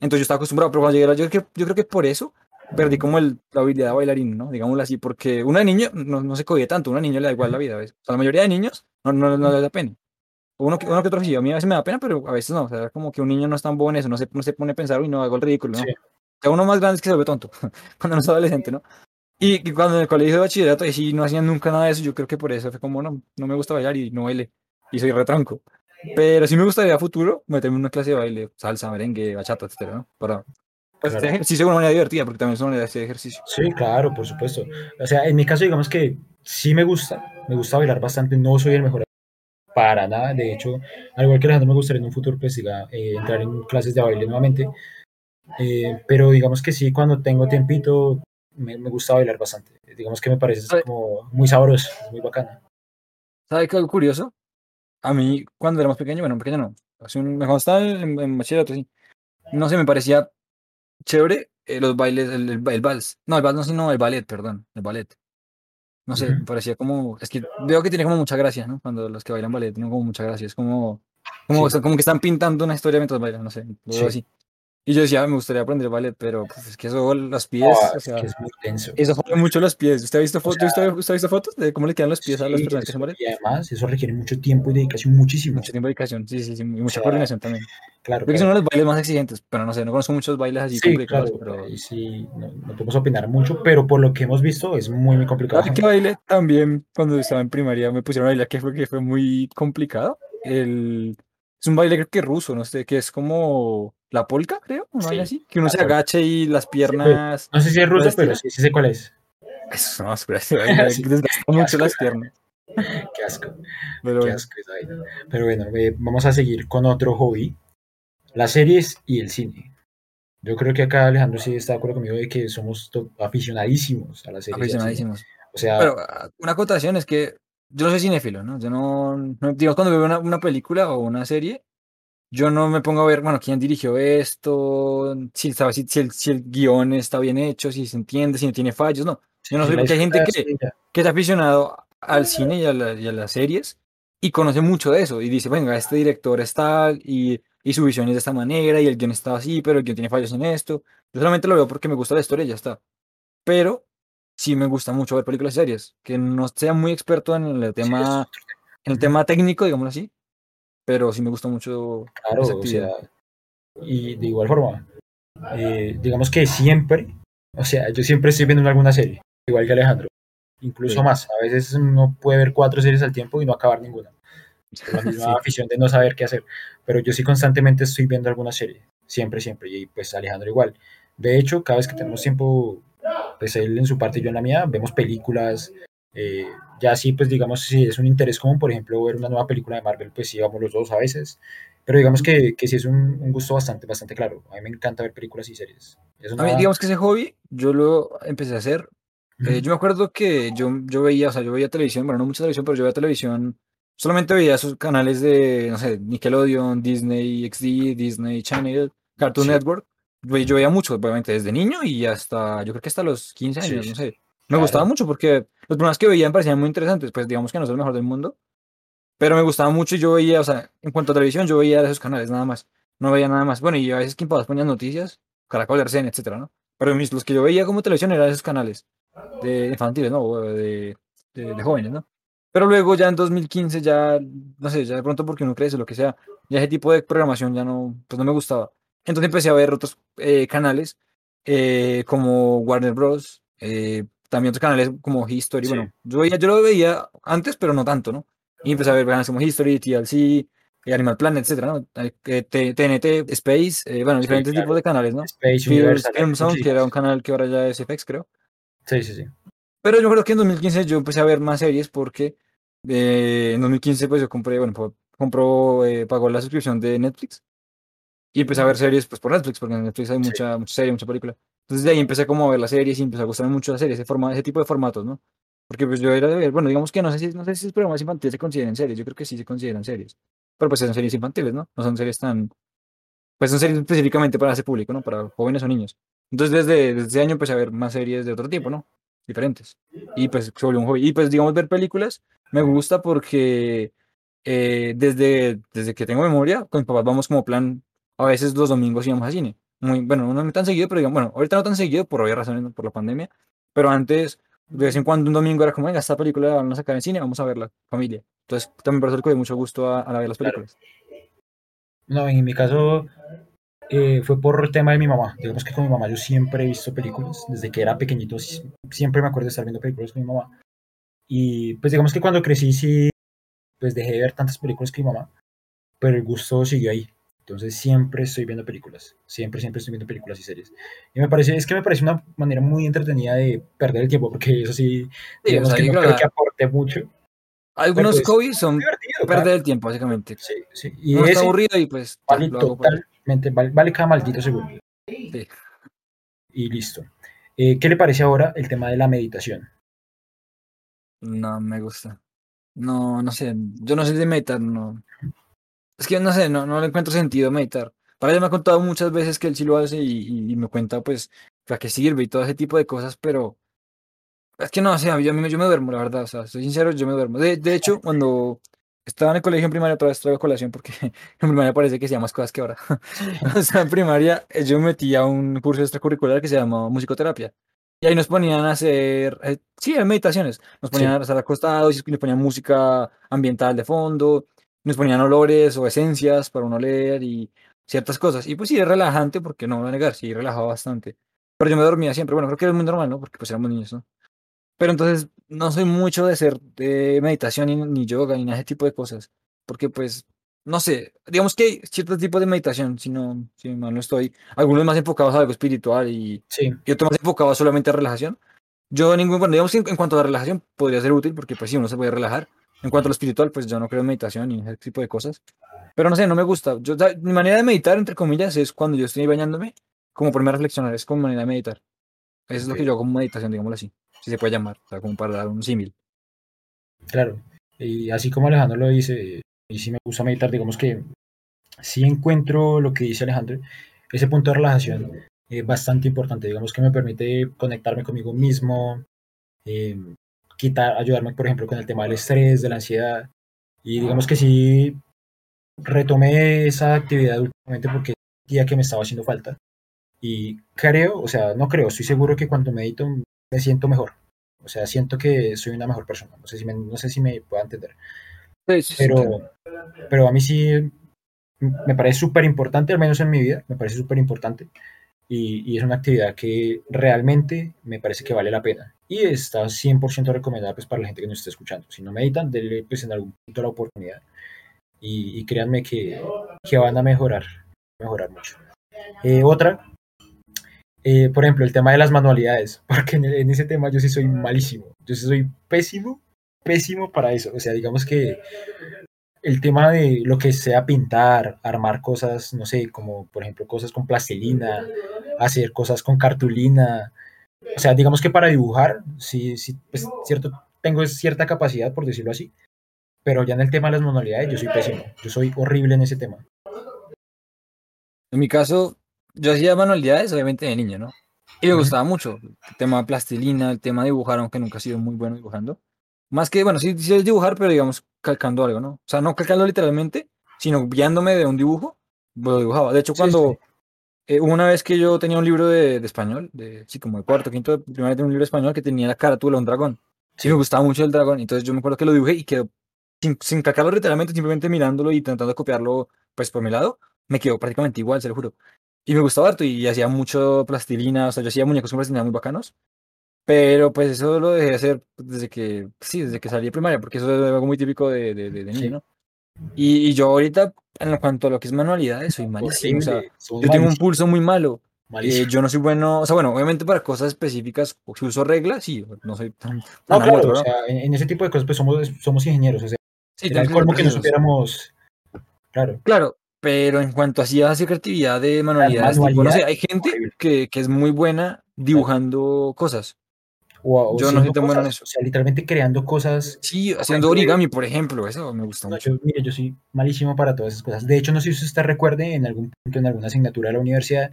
Entonces yo estaba acostumbrado, pero cuando llegué, a yo, creo que- yo creo que por eso perdí como el, la habilidad de bailarín, ¿no? Digámoslo así, porque una niña no, no se codía tanto, una niña le da igual la vida, ¿ves? O sea, la mayoría de niños no, no, no les da pena. Uno que, uno que otro sí, a mí a veces me da pena, pero a veces no, o sea, como que un niño no es tan bueno en eso, no se, no se pone a pensar, uy, no, hago el ridículo, ¿no? Sí. O sea, uno más grande es que se vuelve tonto, cuando no es adolescente, ¿no? Y, y cuando en el colegio de bachillerato, ahí sí no hacían nunca nada de eso, yo creo que por eso fue como, no, no me gusta bailar y no bailé, y soy retranco. Pero sí me gustaría a futuro meterme en una clase de baile, salsa, merengue, bachata, etcétera, ¿no? Para pues, Claro. ejercicio de una manera divertida, porque también es una manera de hacer ejercicio. Sí, claro, por supuesto. O sea, en mi caso, digamos que sí me gusta, me gusta bailar bastante, no soy el mejor para nada, de hecho, al igual que Alejandro, me gustaría en un futuro, pues, diga, eh, entrar en clases de baile nuevamente, Eh, pero digamos que sí, cuando tengo tiempito, me, me gusta bailar bastante, digamos que me parece como muy sabroso, muy bacana. ¿Sabe qué algo curioso? A mí, cuando era más pequeño, bueno, pequeño no, hace un, cuando estaba en, en bachillerato, sí, no sé, me parecía chévere eh, los bailes, el, el, el vals, no, el vals no, sino el ballet, perdón, el ballet. No sé, me parecía como, es que veo que tiene como mucha gracia, ¿no? Cuando los que bailan ballet tienen como mucha gracia, es como, como, Sí. como que están pintando una historia mientras bailan, no sé, Sí. así. Y yo decía, "Ah, me gustaría aprender ballet, pero pues, es que eso, los pies, Ah, o es que es muy tenso. eso jode mucho los pies. ¿Usted ha visto, fotos sea, ¿usted ha visto fotos de cómo le quedan los pies a las personas que hacen ballet? y además eso requiere mucho tiempo y dedicación, muchísimo. Mucho tiempo de dedicación, sí, sí, sí, y mucha sea, coordinación también. Claro, Creo que son claro. uno de los bailes más exigentes, pero no sé, no conozco muchos bailes así Sí, complicados, claro, pero... sí, no, no podemos opinar mucho, pero por lo que hemos visto es muy, muy complicado. ¿Sabe qué baile también cuando estaba en primaria me pusieron a bailar que fue, que fue muy complicado? El... Es un baile creo que ruso, no sé, que es como la polka, creo, baile Sí, así, que uno se agache y las piernas... No sé si es ruso, ¿Puedes pero sí, sí sé cuál es. Eso no, espera, desgasta mucho las piernas. Qué asco. Pero Qué bueno, asco vaina. Pero bueno, eh, vamos a seguir con otro hobby, las series y el cine. Yo creo que acá Alejandro sí está de acuerdo conmigo de que somos aficionadísimos a las series. aficionadísimos. O sea, Pero ah, una acotación es que yo no soy cinéfilo, ¿no? Yo no, no- digamos, cuando veo una, una película o una serie, yo no me pongo a ver, bueno, quién dirigió esto, si, sabe, si, si el, si el guion está bien hecho, si se entiende, si no tiene fallos, no. Yo no soy, hay gente que, que es aficionado al cine y a, la- y a las series y conoce mucho de eso y dice, venga, este director es tal y, y su visión es de esta manera y el guion está así, pero el guion tiene fallos en esto. Yo solamente lo veo porque me gusta la historia y ya está. Pero sí me gusta mucho ver películas y series, que no sea muy experto en el tema, en el tema técnico, digámoslo así, pero sí me gusta mucho Claro, esa o actividad. sea, y de igual forma, eh, digamos que siempre, o sea, yo siempre estoy viendo alguna serie, igual que Alejandro, incluso Sí. más. A veces uno puede ver cuatro series al tiempo y no acabar ninguna. Por la misma Sí. afición de no saber qué hacer. Pero yo sí constantemente estoy viendo alguna serie, siempre, siempre. Y pues Alejandro igual. De hecho, cada vez que tenemos tiempo, pues él en su parte y yo en la mía, vemos películas. eh, ya sí, pues digamos, si es un interés común, por ejemplo, ver una nueva película de Marvel, pues sí, vamos los dos a veces. Pero digamos que, que sí es un, un gusto bastante, bastante claro. A mí me encanta ver películas y series. Es A mí, digamos que ese hobby yo lo empecé a hacer. eh, yo me acuerdo que yo, yo veía, o sea, yo veía televisión, bueno, no mucha televisión, pero yo veía televisión, solamente veía esos canales de, no sé, Nickelodeon, Disney XD, Disney Channel, Cartoon Sí. Network. Yo, yo veía mucho, obviamente, desde niño y hasta, yo creo que hasta los 15 Sí, años, sí, no sé. Me claro. gustaba mucho porque los programas que veía me parecían muy interesantes, pues digamos que no soy el mejor del mundo, pero me gustaba mucho y yo veía, o sea, en cuanto a televisión, yo veía esos canales nada más, no veía nada más. Bueno, y a veces Kim ponían noticias, Caracol, RCN, etcétera, ¿no? Pero mis, los que yo veía como televisión eran esos canales de infantiles, ¿no? De, de, de jóvenes, ¿no? Pero luego ya en 2015 ya, no sé, ya de pronto porque uno crece, lo que sea, ya ese tipo de programación ya no, pues no me gustaba. Entonces empecé a ver otros eh, canales eh, como Warner Bros. eh, también otros canales como History. Sí. Bueno, yo, veía, yo lo veía antes, pero no tanto, ¿no? Y empecé a ver canales como History, TLC, eh, Animal Planet, etcétera, ¿no? TNT, Space, eh, bueno, Sí, diferentes claro. tipos de canales, ¿no? Space Universal. Film que era un canal que ahora ya es FX, creo. Sí, sí, sí. Pero yo creo que en 2015 yo empecé a ver más series porque eh, en 2015 pues yo compré, bueno, pues, compró, pagó la suscripción de Netflix y empecé a ver series pues por Netflix, porque en Netflix hay Sí. mucha, mucha serie, mucha película. Entonces de ahí empecé como a ver las series y empecé a gustarme mucho las series, ese, forma, ese tipo de formatos, ¿no? Porque pues yo era de ver, bueno, digamos que no sé si, no sé si los programas infantiles se consideran series, yo creo que sí se consideran series, pero pues son series infantiles, ¿no? No son series tan, pues son series específicamente para ese público, ¿no? Para jóvenes o niños. Entonces desde, desde ese año empecé a ver más series de otro tipo, ¿no? Diferentes. Y pues se volvió un hobby. Y pues digamos ver películas me gusta porque eh, desde, desde que tengo memoria, con mis papás vamos como plan, a veces los domingos íbamos al cine. Muy, bueno, no tan seguido, pero digamos, bueno, ahorita no tan seguido por obvias razones, por la pandemia, pero antes, de vez en cuando un domingo era como, venga, esta película la van a sacar en cine, vamos a verla, familia. Entonces también por eso le mucho gusto a, a ver las películas. No, en mi caso eh, fue por el tema de mi mamá. Digamos que con mi mamá yo siempre he visto películas. Desde que era pequeñito si- siempre me acuerdo de estar viendo películas con mi mamá. Y pues digamos que cuando crecí sí, pues dejé de ver tantas películas que mi mamá, pero el gusto siguió ahí. Entonces siempre estoy viendo películas. Siempre, siempre estoy viendo películas y series. Y me parece, es que me parece una manera muy entretenida de perder el tiempo, porque eso sí, Sí, o digamos sea, que yo no creo que aporte mucho. algunos pues, hobbies son perder claro. el tiempo, básicamente. Sí, sí. Y Uno está ese aburrido y pues vale totalmente, vale, vale cada maldito segundo. Sí. Y listo. Eh, ¿Qué le parece ahora el tema de la meditación? No me gusta. No, no sé. Yo no sé de meditar, no. Es que no sé, no, no le encuentro sentido meditar. Para ella me ha contado muchas veces que él sí lo hace y, y- y me cuenta pues para qué sirve y todo ese tipo de cosas, pero es que no sé, a mí- yo, me- yo me duermo, la verdad. O sea, soy sincero, yo me duermo. De, de hecho, cuando estaba en el colegio en primaria, otra vez traigo colación porque en primaria parece que hacía más cosas que ahora. O sea, en primaria eh, yo me metí a un curso extracurricular que se llamaba musicoterapia. Y ahí nos ponían a hacer, eh, sí, meditaciones. Nos ponían Sí. a estar acostados y nos ponían música ambiental de fondo, nos ponían olores o esencias para uno leer y ciertas cosas. Y pues sí, es relajante porque no voy a negar, sí, relajaba bastante. Pero yo me dormía siempre, bueno, creo que era muy normal, ¿no? Porque pues éramos niños, ¿no? Pero entonces no soy mucho de hacer de meditación ni, ni yoga ni nada de ese tipo de cosas. Porque pues, no sé, digamos que hay ciertos tipos de meditación, si no, si mal no estoy, algunos más enfocados a algo espiritual y, Sí, y otros más enfocados solamente a relajación. Yo ningún, bueno, digamos que en, en cuanto a la relajación podría ser útil porque pues sí, uno se puede relajar. En cuanto a lo espiritual, pues yo no creo en meditación ni ese tipo de cosas. Pero no sé, no me gusta. Yo, mi manera de meditar, entre comillas, es cuando yo estoy bañándome, como a reflexionar, es como manera de meditar. Eso es lo que yo hago como meditación, digámoslo así, si se puede llamar, o sea, como para dar un símil. Claro. Y así como Alejandro lo dice, y si me gusta meditar, digamos que sí encuentro lo que dice Alejandro, ese punto de relajación es bastante importante, digamos que me permite conectarme conmigo mismo, eh, quitar, ayudarme, por ejemplo, con el tema del estrés, de la ansiedad, y digamos que sí retomé esa actividad últimamente porque ya que me estaba haciendo falta, y creo, o sea, no creo, estoy seguro que cuando medito me siento mejor, o sea, siento que soy una mejor persona, no sé si me, no sé si me puedo entender. Sí, sí, pero, pero a mí sí me parece súper importante, al menos en mi vida, me parece súper importante. Y, y, es una actividad que realmente me parece que vale la pena. Y está 100% recomendada pues, para la gente que nos esté escuchando. Si no meditan, denle pues, en algún punto la oportunidad. Y, y créanme que, que, van a mejorar, mejorar mucho. Eh, otra, eh, por ejemplo, el tema de las manualidades, porque en, en ese tema yo sí soy malísimo. Yo sí soy pésimo pésimo para eso. O sea, digamos que el tema de lo que sea pintar, armar cosas, no sé, como por ejemplo cosas con plastilina, hacer cosas con cartulina. O sea, digamos que para dibujar, sí, sí, pues, cierto, tengo cierta capacidad, por decirlo así. Pero ya en el tema de las manualidades, yo soy pésimo. Yo soy horrible en ese tema. En mi caso, yo hacía manualidades, obviamente, de niño, ¿no? Y me gustaba mucho el tema de plastilina, el tema de dibujar, aunque nunca he sido muy bueno dibujando. Más que, bueno, sí, sí es dibujar, pero digamos calcando algo, ¿no? O sea, no calcando literalmente, sino guiándome de un dibujo, lo dibujaba. De hecho, cuando sí, sí. Eh, una vez que yo tenía un libro de, de, español, de, sí, como de cuarto, quinto, de primaria tenía un libro de español que tenía la carátula de un dragón. Sí. Me gustaba mucho el dragón, entonces yo me acuerdo que lo dibujé y quedó, sin, sin calcarlo literalmente, simplemente mirándolo y tratando de copiarlo, pues por mi lado, me quedó prácticamente igual, se lo juro. Y me gustaba harto y hacía mucho plastilina, o sea, yo hacía muñecos con plastilina muy bacanos. Pero pues eso lo dejé de hacer desde que, sí, desde que salí de primaria, porque eso es algo muy típico de, de, de, de niño, sí. ¿no? Y, y, yo ahorita, en cuanto a lo que es manualidades, soy malísimo. O sea, yo malísimo. tengo un pulso muy malo. Eh, yo no soy bueno, o sea, bueno, obviamente para cosas específicas, si uso reglas, sí, no soy tan, no, claro, otro, ¿no? o sea, en, en, ese tipo de cosas, pues somos, somos ingenieros, o sea, sí, el colmo que no supiéramos, claro. Claro, pero en cuanto así a creatividad de manualidades, manualidad, tipo, no sé, hay gente que, que, es muy buena dibujando cosas. O, o yo no soy tan bueno en eso. O sea, literalmente creando cosas. Sí, haciendo origami, por ejemplo, eso me gusta no, mucho. Yo, mire, yo soy malísimo para todas esas cosas. De hecho, no sé si usted recuerde, en algún punto, en alguna asignatura de la universidad,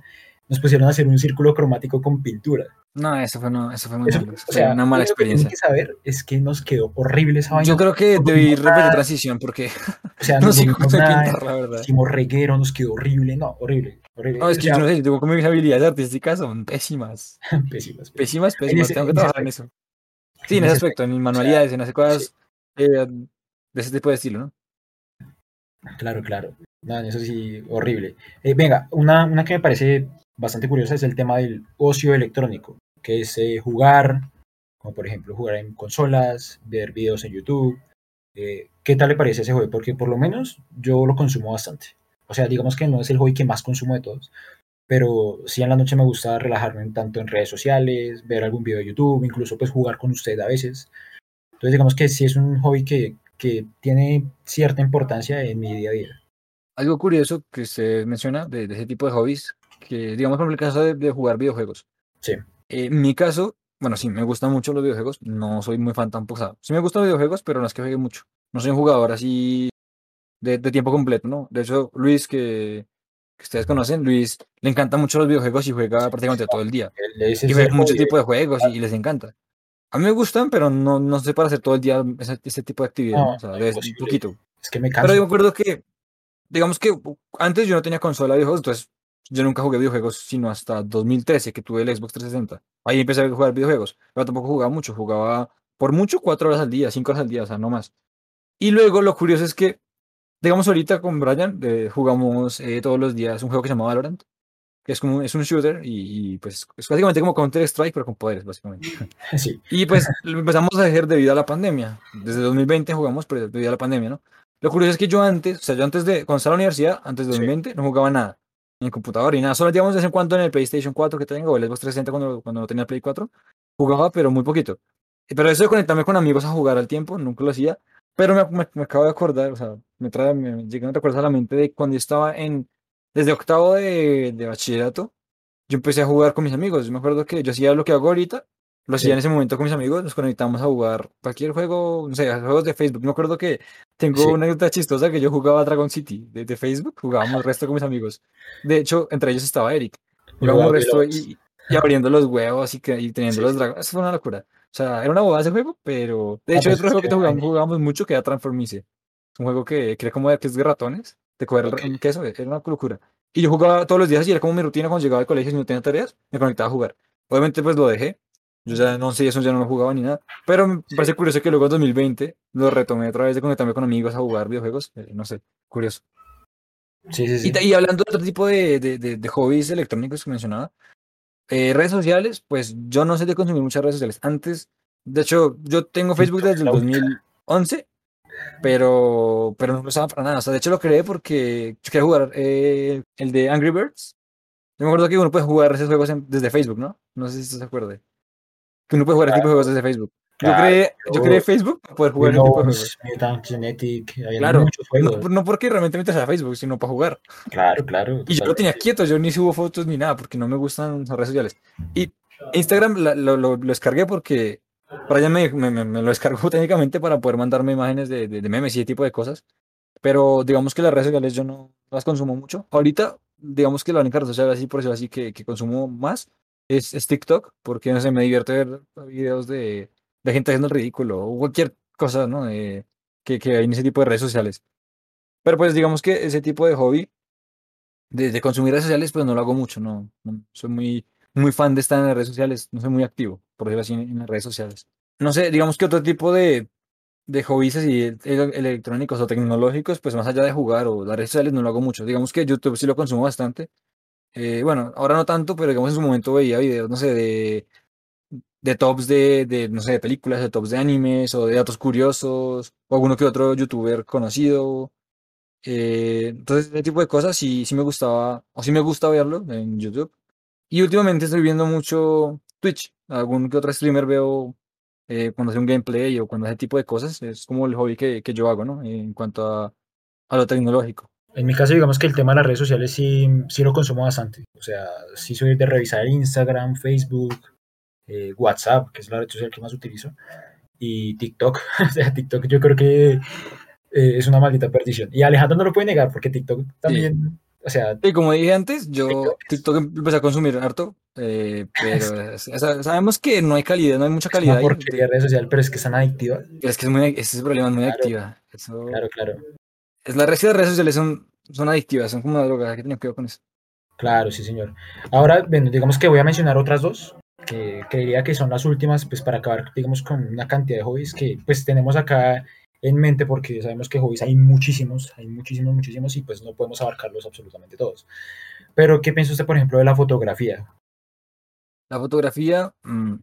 nos pusieron a hacer un círculo cromático con pintura. No, eso fue, no, eso fue muy eso. O sea, una mala experiencia. Lo que tienen que saber es que nos quedó horrible esa vaina. Yo creo que debí repetir transición porque o sea, no sé cómo pintar, la verdad. Hicimos reguero, nos quedó horrible. No, horrible. horrible. No, es que o sea, yo no sé, tengo como mis habilidades artísticas son pésimas. pésimas. Pésimas, pésimas. ese- tengo que trabajar en eso. Sí, en ese aspecto, en mis manualidades, en hacer cosas eh, de ese tipo de estilo, ¿no? Claro, claro. No, eso sí, horrible. Eh, venga, una, una que me parece bastante curiosa es el tema del ocio electrónico, que es eh, jugar, como por ejemplo jugar en consolas, ver videos en YouTube. Eh, ¿Qué tal le parece ese hobby? Porque por lo menos yo lo consumo bastante. O sea, digamos que no es el hobby que más consumo de todos, pero sí en la noche me gusta relajarme tanto en redes sociales, ver algún video de YouTube, incluso pues jugar con usted a veces. Entonces digamos que sí es un hobby que, que tiene cierta importancia en mi día a día. Algo curioso que usted menciona de, de ese tipo de hobbies, que digamos por el caso de, de jugar videojuegos. Sí. Eh, en mi caso, bueno, sí, me gustan mucho los videojuegos, no soy muy fan tampoco. O sea, sí me gustan los videojuegos, pero no es que juegue mucho. No soy un jugador así de, de tiempo completo, ¿no? De hecho, Luis, que, que ustedes conocen, Luis le encanta mucho los videojuegos y juega prácticamente todo el día. Él es Y juega muchos hobby, tipos de juegos y, y les encanta. A mí me gustan, pero no, no sé para hacer todo el día ese, ese tipo de actividad, No. O sea, vez- un poquito. Es que me Pero canso. yo me acuerdo que, digamos que antes yo no tenía consola de videojuegos, entonces yo nunca jugué videojuegos sino hasta 2013 que tuve el Xbox 360. Ahí empecé a jugar videojuegos, pero tampoco jugaba mucho, jugaba por mucho cuatro horas al día, cinco horas al día, o sea, no más. Y luego lo curioso es que, digamos ahorita con Brian, eh, jugamos eh, todos los días un juego que se llama Valorant, que es como es un shooter y, y, pues es básicamente como Counter Strike pero con poderes básicamente. Sí, Y pues empezamos a hacer debido a la pandemia. Desde 2020 jugamos, pero debido a la pandemia, ¿no? Lo curioso es que yo antes, o sea, yo antes de, cuando estaba en la universidad, antes de Sí. 2020, no jugaba nada. En el computador y nada, solo digamos de vez en cuando en el PlayStation 4 que tengo, o el Xbox 360 cuando, cuando no tenía Play 4, jugaba, pero muy poquito. Pero eso de conectarme con amigos a jugar al tiempo, nunca lo hacía. Pero me, me, acabo de acordar, o sea, me trae, me llegan recuerdos a la mente de cuando yo estaba en, desde octavo de, de bachillerato, yo empecé a jugar con mis amigos. Yo me acuerdo que yo hacía lo que hago ahorita, lo hacía en ese momento con mis amigos, nos conectamos a jugar cualquier juego, no sé, juegos de Facebook. Me acuerdo que tengo una anécdota chistosa que yo jugaba Dragon City de, de, Facebook, jugábamos el resto con mis amigos. De hecho, entre ellos estaba Eric. Jugábamos el resto y, y, abriendo los huevos y, que, y teniendo los dragones. Eso fue una locura. O sea, era una bobada ese juego, pero de hecho, hay otro juego que jugamos, jugamos mucho que era Transformice. Es un juego que, que era como de, que es de ratones, de coger okay. queso, era una locura. Y yo jugaba todos los días y era como mi rutina cuando llegaba al colegio y no tenía tareas, me conectaba a jugar. Obviamente, pues lo dejé. Yo ya no sé, eso ya no lo jugaba ni nada. Pero me sí. parece curioso que luego en 2020 lo retomé otra vez de conectarme con amigos a jugar videojuegos. Eh, no sé, curioso. Sí, sí, sí. Y, y, hablando de otro tipo de, de, de, de hobbies electrónicos que mencionaba, eh, redes sociales, pues yo no sé de consumir muchas redes sociales. Antes, de hecho, yo tengo Facebook desde el 2011, pero, pero no lo usaba para nada. O sea, de hecho lo creé porque yo quería jugar eh, el de Angry Birds. Yo me acuerdo que uno puede jugar esos juegos en, desde Facebook, ¿no? No sé si se acuerde. Que uno puede jugar ese tipo de juegos desde Facebook. Yo, creé, yo creé Facebook para poder jugar ese tipo de juegos. Genetic, claro, no, no, porque realmente me a Facebook, sino para jugar. Claro, claro. Y yo lo tenía quieto, yo ni subo fotos ni nada, porque no me gustan las redes sociales. Y Instagram lo, lo, lo, lo descargué porque Brian me, me, me, me, lo descargó técnicamente para poder mandarme imágenes de, de, de, memes y ese tipo de cosas. Pero digamos que las redes sociales yo no las consumo mucho. Ahorita, digamos que la única red social así, por eso así, que, que consumo más es, es, TikTok, porque no sé, me divierte ver videos de, de gente haciendo el ridículo o cualquier cosa, ¿no? De, que, que hay en ese tipo de redes sociales. Pero pues digamos que ese tipo de hobby de, consumir redes sociales, pues no lo hago mucho, no, soy muy, muy fan de estar en redes sociales, no soy muy activo, por decirlo así, en, redes sociales. No sé, digamos que otro tipo de, de hobbies así electrónicos o tecnológicos, pues más allá de jugar o las redes sociales no lo hago mucho. Digamos que YouTube sí lo consumo bastante. Eh, bueno, ahora no tanto, pero digamos en su momento veía videos, no sé, de, de tops de, de, no sé, de películas, de tops de animes o de datos curiosos, o alguno que otro youtuber conocido. Eh, entonces, ese tipo de cosas sí, sí me gustaba, o sí me gusta verlo en YouTube. Y últimamente estoy viendo mucho Twitch. Algún que otro streamer veo eh, cuando hace un gameplay o cuando hace tipo de cosas. Es como el hobby que, que yo hago, ¿no? En cuanto a, a, lo tecnológico. En mi caso, digamos que el tema de las redes sociales sí, sí lo consumo bastante. O sea, sí soy de revisar Instagram, Facebook, eh, WhatsApp, que es la red social que más utilizo, y TikTok. o sea, TikTok yo creo que eh, es una maldita perdición. Y Alejandro no lo puede negar porque TikTok también... Sí. O sea, y como dije antes, yo TikTok, TikTok empecé a consumir harto, eh, pero sabemos que no hay calidad, no hay mucha calidad. Es una porquería de red social, pero es que es tan adictiva. Es que es muy, ese es el problema, es muy claro, adictiva. Eso, claro, claro. Es la red de redes sociales son, son adictivas, son como una droga, hay que tener cuidado con eso. Claro, sí, señor. Ahora, bueno, digamos que voy a mencionar otras dos, que, que diría que son las últimas, pues para acabar, digamos, con una cantidad de hobbies que pues tenemos acá en mente porque sabemos que hobbies hay muchísimos, hay muchísimos, muchísimos y pues no podemos abarcarlos absolutamente todos. Pero, ¿qué piensa usted, por ejemplo, de la fotografía? La fotografía, mmm,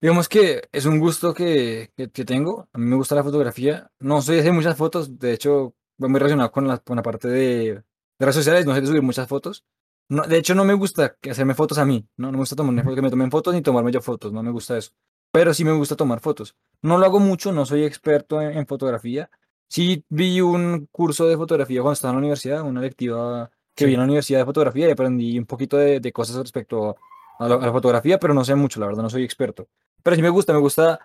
digamos que es un gusto que, que, que, tengo. A mí me gusta la fotografía. No soy de hacer muchas fotos, de hecho, voy muy relacionado con la, con la parte de, de redes sociales, no sé de subir muchas fotos. No, de hecho, no me gusta hacerme fotos a mí, ¿no? No me gusta tomarme, que me tomen fotos ni tomarme yo fotos, no me gusta eso pero sí me gusta tomar fotos. No lo hago mucho, no soy experto en, en, fotografía. Sí vi un curso de fotografía cuando estaba en la universidad, una lectiva que sí. vi en la universidad de fotografía y aprendí un poquito de, de cosas respecto a la, a la, fotografía, pero no sé mucho, la verdad, no soy experto. Pero sí me gusta, me gusta,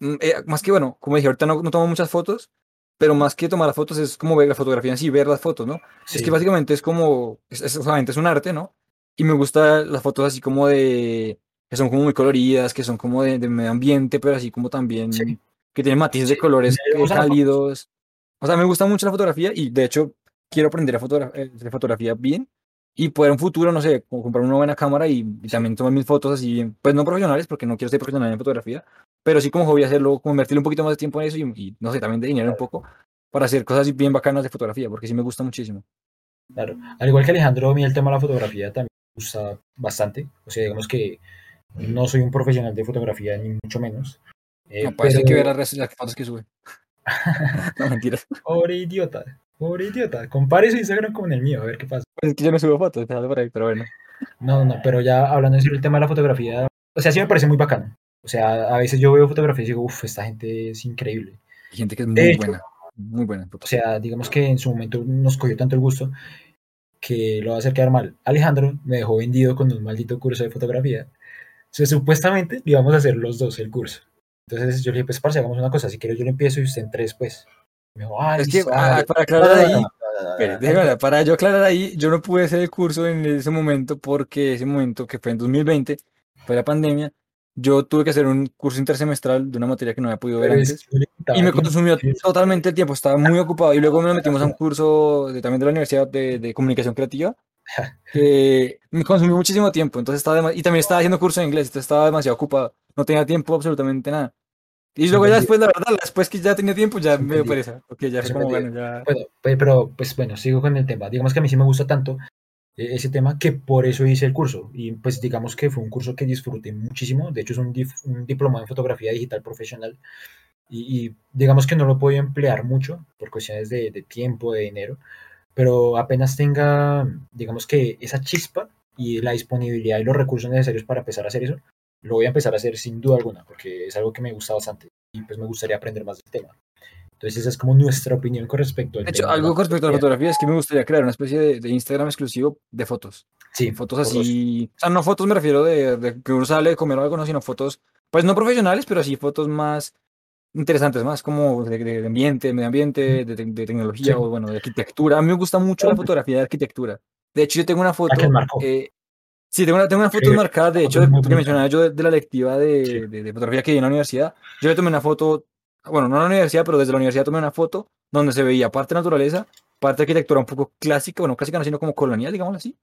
eh, más que bueno, como dije, ahorita no, no tomo muchas fotos, pero más que tomar las fotos es como ver la fotografía en sí, ver las fotos, ¿no? Sí. Es que básicamente es como, es, es, es un arte, ¿no? Y me gusta las fotos así como de, que son como muy coloridas, que son como de, de medio ambiente, pero así como también sí. que tienen matices sí. de colores cálidos. O sea, me gusta mucho la fotografía y de hecho quiero aprender a fotogra eh, fotografía bien y poder en futuro, no sé, comprar una buena cámara y, y, también tomar mis fotos así, pues no profesionales, porque no quiero ser profesional en fotografía, pero sí como hobby hacerlo, como invertirle un poquito más de tiempo en eso y, y no sé, también de dinero un poco para hacer cosas bien bacanas de fotografía, porque sí me gusta muchísimo. Claro, al igual que Alejandro, a mí el tema de la fotografía también me gusta bastante, o sea, digamos que no soy un profesional de fotografía, ni mucho menos. Eh, no, parece pero... que ver las, las fotos que sube. no, mentiras. Pobre idiota. Pobre idiota. Compare su Instagram con el mío, a ver qué pasa. Pues es que yo no subo fotos, por ahí, pero bueno. No, no, pero ya hablando en serio el tema de la fotografía, o sea, sí me parece muy bacano. O sea, a veces yo veo fotografías y digo, uff, esta gente es increíble. Hay gente que es muy hecho, buena, muy buena. en O sea, digamos que en su momento nos cogió tanto el gusto que lo va a hacer quedar mal. Alejandro me dejó vendido con un maldito curso de fotografía. O sea, supuestamente íbamos a hacer los dos el curso. Entonces yo le dije, pues, parce, hagamos una cosa. Si quieres, yo le empiezo y usted en tres, pues. Me Es que ah, hágale". para aclarar ahí, para yo aclarar ahí, yo no pude hacer el curso en ese momento porque ese momento que fue en 2020, fue la pandemia, yo tuve que hacer un curso intersemestral de una materia que no había podido ver antes y me consumió totalmente el tiempo, estaba muy ocupado. Y luego nos metimos a un curso de- también de la Universidad de, de Comunicación Creativa que me consumió muchísimo tiempo, entonces estaba y también estaba haciendo curso de inglés, entonces estaba demasiado ocupado, no tenía tiempo absolutamente nada. Y luego ya después, la verdad, después que ya tenía tiempo, ya me dio pereza, porque ya como, bueno, ya... Bueno, pero pues bueno, sigo con el tema. Digamos que a mí sí me gusta tanto eh, ese tema que por eso hice el curso. Y pues digamos que fue un curso que disfruté muchísimo. De hecho, es un, un diploma en fotografía digital profesional. Y, y digamos que no lo puedo emplear mucho por cuestiones de, de tiempo, de dinero. Pero apenas tenga, digamos que esa chispa y la disponibilidad y los recursos necesarios para empezar a hacer eso, lo voy a empezar a hacer sin duda alguna, porque es algo que me gusta bastante y pues me gustaría aprender más del tema. Entonces esa es como nuestra opinión con respecto al De hecho, tema de algo con respecto a la fotografía. es que me gustaría crear una especie de, de Instagram exclusivo de fotos. Sí, Fotos por dos. así. O sea, no fotos me refiero de, de que uno sale a comer o algo, no, sino fotos, pues no profesionales, pero sí fotos más interesantes, más como de, de ambiente, de medio ambiente, de, de- de tecnología Sí. o bueno, de arquitectura. A mí me gusta mucho la fotografía de arquitectura. De hecho, yo tengo una foto. eh, sí, tengo una, tengo una foto marcada, de la hecho, muy que mencionaba yo de, de la lectiva de, Sí. de- de fotografía que di en la universidad. Yo le tomé una foto, bueno, no en la universidad, pero desde la universidad tomé una foto donde se veía parte naturaleza, parte arquitectura un poco clásica, bueno, clásica no, sino como colonial, digamos así,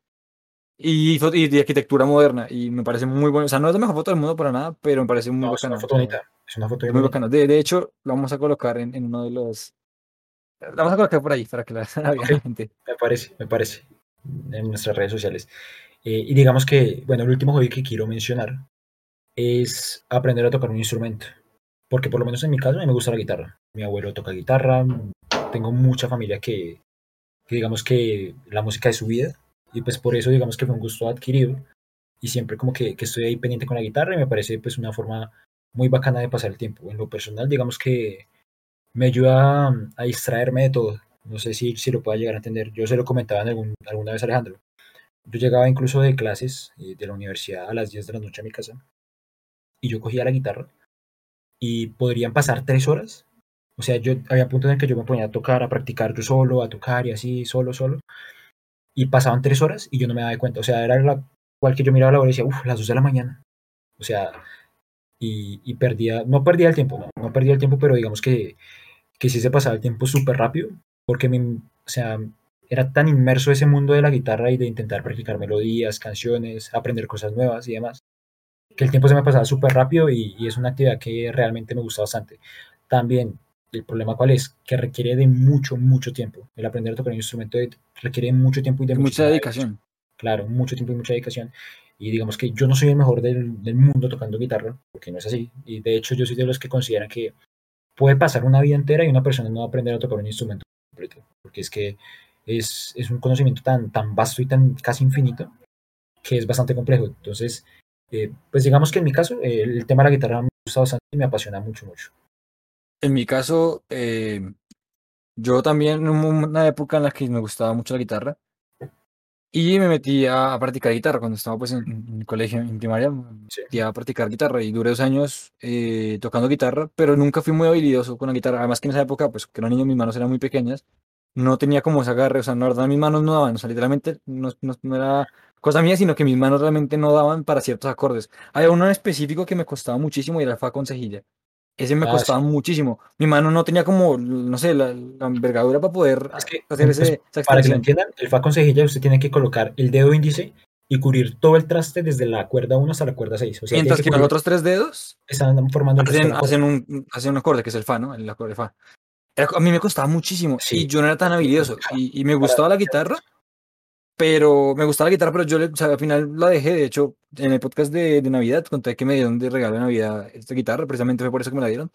y, y de arquitectura moderna. Y me parece muy bueno. O sea, no es la mejor foto del mundo para nada, pero me parece muy No, es una bacana. foto bonita. Es una foto muy bonita. bacana. De, de hecho, lo vamos a colocar en, en uno de los. La vamos a colocar por ahí para que la, la vea Ok. la gente. Me parece, me parece. En nuestras redes sociales. Eh, y digamos que, bueno, el último hobby que quiero mencionar es aprender a tocar un instrumento. Porque por lo menos en mi caso a mí me gusta la guitarra. Mi abuelo toca guitarra. Tengo mucha familia que, que digamos que la música es su vida. Y pues por eso digamos que fue un gusto adquirido. Y siempre como que, que estoy ahí pendiente con la guitarra y me parece pues una forma muy bacana de pasar el tiempo. En lo personal digamos que me ayuda a, distraerme de todo. No sé si, si lo pueda llegar a entender. Yo se lo comentaba en algún, alguna vez a Alejandro. Yo llegaba incluso de clases eh, de la universidad a las 10 de la noche a mi casa y yo cogía la guitarra y podrían pasar tres horas. O sea, yo había puntos en el que yo me ponía a tocar, a practicar yo solo, a tocar y así, solo, solo. Y pasaban tres horas y yo no me daba cuenta. O sea, era la cual que yo miraba la hora y decía, uff, las dos de la mañana. O sea, y, y perdía, no perdía el tiempo, no, no perdía el tiempo, pero digamos que, que sí se pasaba el tiempo súper rápido, porque me, o sea, era tan inmerso ese mundo de la guitarra y de intentar practicar melodías, canciones, aprender cosas nuevas y demás, que el tiempo se me pasaba súper rápido y, y es una actividad que realmente me gusta bastante. También, el problema cuál es, que requiere de mucho, mucho tiempo. El aprender a tocar un instrumento requiere mucho tiempo y de mucha dedicación. claro, mucho tiempo y mucha dedicación. Y digamos que yo no soy el mejor del, del mundo tocando guitarra, porque no es así. Y de hecho yo soy de los que consideran que puede pasar una vida entera y una persona no va a aprender a tocar un instrumento completo, porque es que es, es un conocimiento tan, tan vasto y tan casi infinito que es bastante complejo. Entonces, eh, pues digamos que en mi caso, eh, el tema de la guitarra me gusta bastante y me apasiona mucho, mucho. En mi caso, eh, yo también hubo una época en la que me gustaba mucho la guitarra y me metí a, a practicar guitarra cuando estaba pues en, en el colegio, en primaria, me Sí. metí a practicar guitarra y duré dos años eh, tocando guitarra, pero nunca fui muy habilidoso con la guitarra, además que en esa época, pues que era niño, mis manos eran muy pequeñas, no tenía como ese agarre, o sea, la verdad mis manos no daban, o sea, literalmente no, no- no era cosa mía, sino que mis manos realmente no daban para ciertos acordes. Había uno en específico que me costaba muchísimo y era el fa con cejilla. Ese me Ah, costaba sí. muchísimo. Mi mano no tenía como, no sé, la, la envergadura para poder Es que, hacer pues, ese, esa para que lo entiendan, el fa con cejilla usted tiene que colocar el dedo índice y cubrir todo el traste desde la cuerda 1 hasta la cuerda 6. O sea, Mientras que los otros tres dedos están formando hacen, hacen, un, hacen un acorde, que es el fa, ¿no? El acorde fa. Era- a mí me costaba muchísimo Sí. y yo no era tan habilidoso. Y, y me gustaba la guitarra, pero me gustaba la guitarra, pero yo le- o sea, al final la dejé. De hecho, en el podcast de, de Navidad conté que me dieron de regalo de Navidad esta guitarra, precisamente fue por eso que me la dieron.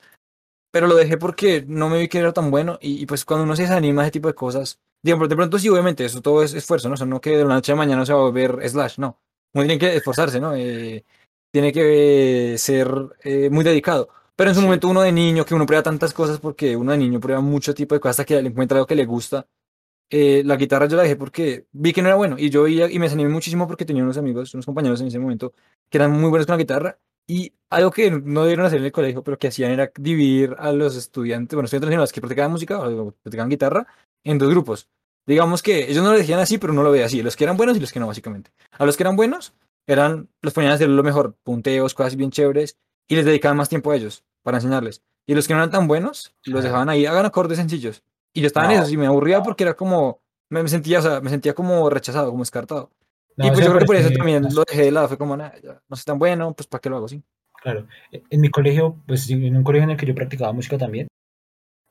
pero lo dejé porque no me vi que era tan bueno y, y pues cuando uno se desanima a ese tipo de cosas, digamos, de pronto sí, obviamente, eso todo es esfuerzo, ¿no? O sea, no que de la noche a mañana se va a volver Slash, no. Uno tiene que esforzarse, ¿no? Eh, tiene que ser eh, muy dedicado. Pero en su Sí. momento uno de niño, que uno prueba tantas cosas porque uno de niño prueba mucho tipo de cosas hasta que le encuentra algo que le gusta. eh, la guitarra yo la dejé porque vi que no era bueno y yo y me desanimé muchísimo porque tenía unos amigos, unos compañeros en ese momento que eran muy buenos con la guitarra y algo que no debieron hacer en el colegio, pero que hacían era dividir a los estudiantes, bueno, estudiantes que practicaban música o practicaban guitarra en dos grupos. Digamos que ellos no lo decían así, pero no lo veía así, los que eran buenos y los que no, básicamente. A los que eran buenos, eran, los ponían a hacer lo mejor, punteos, cosas bien chéveres, y les dedicaban más tiempo a ellos para enseñarles. Y los que no eran tan buenos, los dejaban ahí, hagan acordes sencillos. Y yo estaba en No, eso, y me aburría porque era como, me, me sentía, o sea, me sentía como rechazado, como descartado. No, y pues yo creo que por eso parece también lo dejé de lado, fue como, "Nah, ya no soy tan bueno, pues ¿para qué lo hago así? Claro. E, En mi colegio, pues en un colegio en el que yo practicaba música también,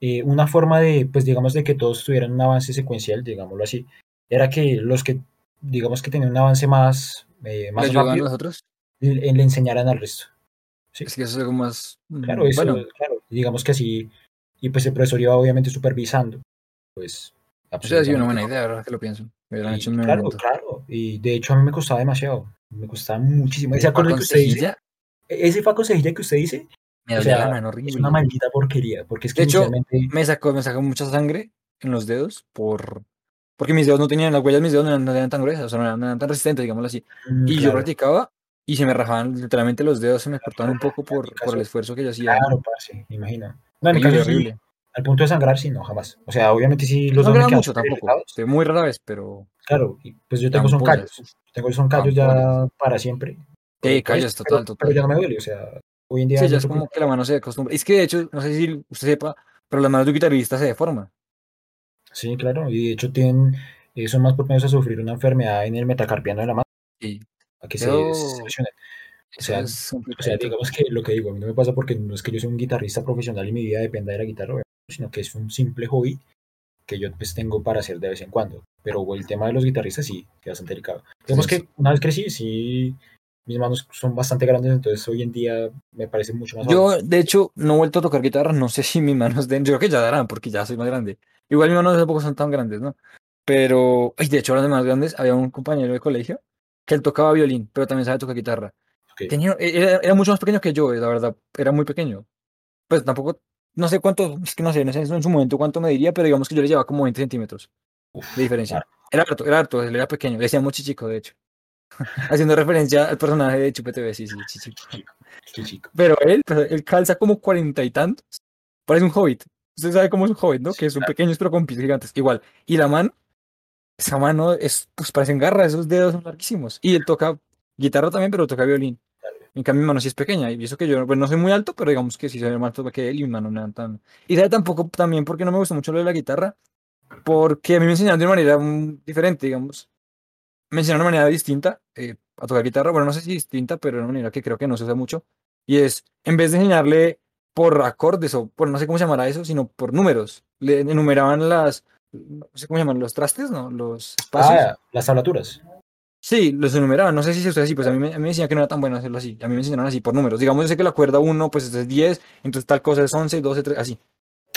eh, una forma de, pues digamos, de que todos tuvieran un avance secuencial, digámoslo así, era que los que, digamos, que tenían un avance más, eh, ¿Le más ayudaban a rápido, los otros? le, le enseñaran al resto. Sí, Es que eso es algo más, claro, mm, eso, bueno, claro, digamos que así, y pues el profesor iba obviamente supervisando, pues, eso ha sido una buena idea, ahora que lo pienso. Me Y hecho claro, momento. claro, y de hecho a mí me costaba demasiado, me costaba muchísimo. Ese ¿Fue acorde con que usted dice, e- ese fa con cejilla que usted dice, Me o dolía la sea, mano es una horrible. maldita porquería, porque es que De hecho, inicialmente, me sacó, me sacó mucha sangre en los dedos por, porque mis dedos no tenían, las huellas de mis dedos no eran, no eran tan gruesas, o sea, no eran, no eran tan resistentes, digámoslo así. mm, Y yo claro, practicaba y se me rajaban literalmente los dedos, se me cortaban un poco por, por el esfuerzo que yo hacía. claro, parce, me imagino. No, en mi Horrible, caso sí, horrible. al punto de sangrar, sí, no, jamás. O sea, obviamente sí, No los me sangraba mucho tampoco, de muy rara vez, pero claro, y pues yo tengo son callos, tengo son callos ya para siempre, Sí, pues, callos, pero, total, pero ya total. no me duele, o sea, hoy en día Sí, ya es como que la mano se acostumbra. Es que de hecho, no sé si usted sepa, pero las manos de un guitarrista se deforman. Sí, claro, y de hecho tienen, eh, son más propensos a sufrir una enfermedad en el metacarpiano de la mano, Sí, a que se, se lesionen. O sea, es o sea, digamos que lo que digo, a mí no me pasa porque no es que yo sea un guitarrista profesional y mi vida dependa de la guitarra, sino que es un simple hobby que yo pues tengo para hacer de vez en cuando. Pero el tema de los guitarristas sí, que es bastante delicado. Digamos Entonces, que una vez crecí, sí, mis manos son bastante grandes, entonces hoy en día me parece mucho más fácil. yo, de hecho, no he vuelto a tocar guitarra, no sé si mis manos den, yo creo que ya darán, porque ya soy más grande. Igual mis manos tampoco son tan grandes, ¿no? Pero, ay, de hecho, hablando de más grandes, había un compañero de colegio que él tocaba violín, pero también sabe tocar guitarra. Ok. Tenía, era, era mucho más pequeño que yo, la verdad, era muy pequeño. Pues tampoco, no sé cuánto, es que no sé, no sé en su momento cuánto me diría, pero digamos que yo le llevaba como 20 centímetros Uf, de diferencia. claro, Era harto, era harto, él era pequeño, le decía muy chico, de hecho. Haciendo referencia al personaje de Chupe TV, sí, sí, chichico. chico, qué chico. Pero él, él calza como cuarenta y tantos. Parece un hobbit. Usted sabe cómo es un hobbit, ¿no? Sí, Que son claro. pequeños pero con pies gigantes. Igual. Y la mano, esa mano es, pues parecen garras, esos dedos son larguísimos. Y él toca guitarra también, pero toca violín. En cambio, mi mano sí es pequeña. Y eso que yo, pues no soy muy alto, pero digamos que sí soy más alto que él y mi mano no tan. Y sabe tampoco también porque no me gusta mucho lo de la guitarra, porque a mí me enseñaron de una manera mm, diferente, digamos. Me enseñaron de una manera distinta eh, a tocar guitarra. Bueno, no sé si distinta, pero de una manera que creo que no se usa mucho. Y es, en vez de enseñarle por acordes o por no sé cómo se llamará eso, sino por números. Le enumeraban las, no sé cómo se llaman, los trastes, ¿no? Los espacios. Ah, las tablaturas. Sí, los enumeraban. No sé si se usa así, pues a mí, me, a mí me decían que no era tan bueno hacerlo así. A mí me enseñaron así por números. Digamos, yo sé que la cuerda 1 pues es 10, entonces tal cosa es 11, 12, 13, así.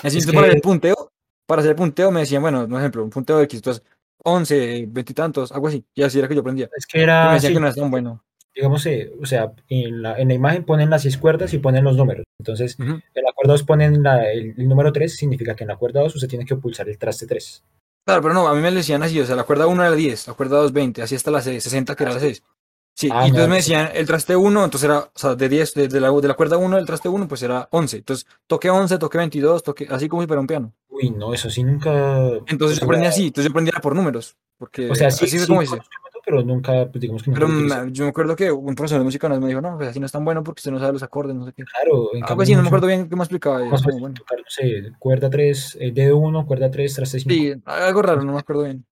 Así, Es entonces para que, el punteo, para hacer el punteo me decían, bueno, por ejemplo, un punteo de X, entonces 11, 20 y tantos, algo así. Y así era que yo aprendía. es que Y me era decían así, que no era tan bueno. Digamos, eh, o sea, en la, en la imagen ponen las seis cuerdas y ponen los números. Entonces, Ujú. en la cuerda 2 ponen la- el, el número 3, significa que en la cuerda 2 usted tiene que pulsar el traste 3. Claro, pero no, a mí me decían así, o sea, la cuerda 1 era 10, la cuerda 2 20, así hasta la 6, 60 que era la 6. Sí, Ah, y no, entonces me pues- decían el traste 1, entonces era, o sea, de 10, de, de la, de la cuerda 1 del traste 1, pues era 11. Entonces, toqué 11, toqué 22, toqué, así como si fuera un piano. Uy, no, eso sí nunca. Entonces yo aprendí sea, así, entonces yo aprendí por números, porque O sea, sí, así sí como hice. Pero nunca, pues digamos que nunca Pero lo yo me acuerdo que un profesor de música vez me dijo, no, pues así no es tan bueno porque usted no sabe los acordes, no sé qué. Claro, en Algo cambio, así, no me acuerdo bien qué me explicaba. más bueno. tocar, no sé, cuerda 3, eh, dedo 1, cuerda 3, traste 5. Sí, algo raro, no me acuerdo bien.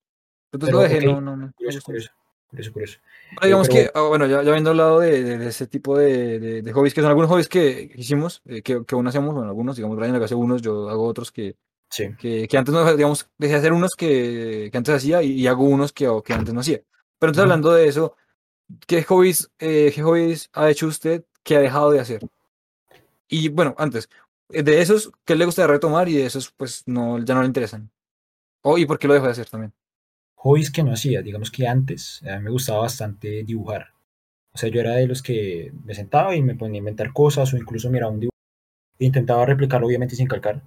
Entonces Pero, lo dejé, ok, no, no, no, curioso, curioso, curioso, curioso. Pero digamos pero- que, ah, bueno, ya, ya habiendo hablado de, de- de ese tipo de, de- de hobbies, que son algunos hobbies que hicimos, eh, que, que aún hacemos, bueno, algunos, digamos, Brian hace unos, yo hago otros que, Sí, que, que antes no, digamos, dejé de hacer unos que, que antes hacía y, y hago unos que, que antes no hacía. Pero entonces hablando de eso, ¿qué hobbies, eh, ¿qué hobbies ha hecho usted que ha dejado de hacer? Y bueno, antes, de esos, ¿qué le gusta retomar? Y de esos, pues, no, ya no le interesan. Oh, ¿y por qué lo dejó de hacer también? Hobbies que no hacía, digamos que antes a mí me gustaba bastante dibujar. O sea, yo era de los que me sentaba y me ponía a inventar cosas o incluso miraba un dibujo intentaba replicarlo, obviamente sin calcar,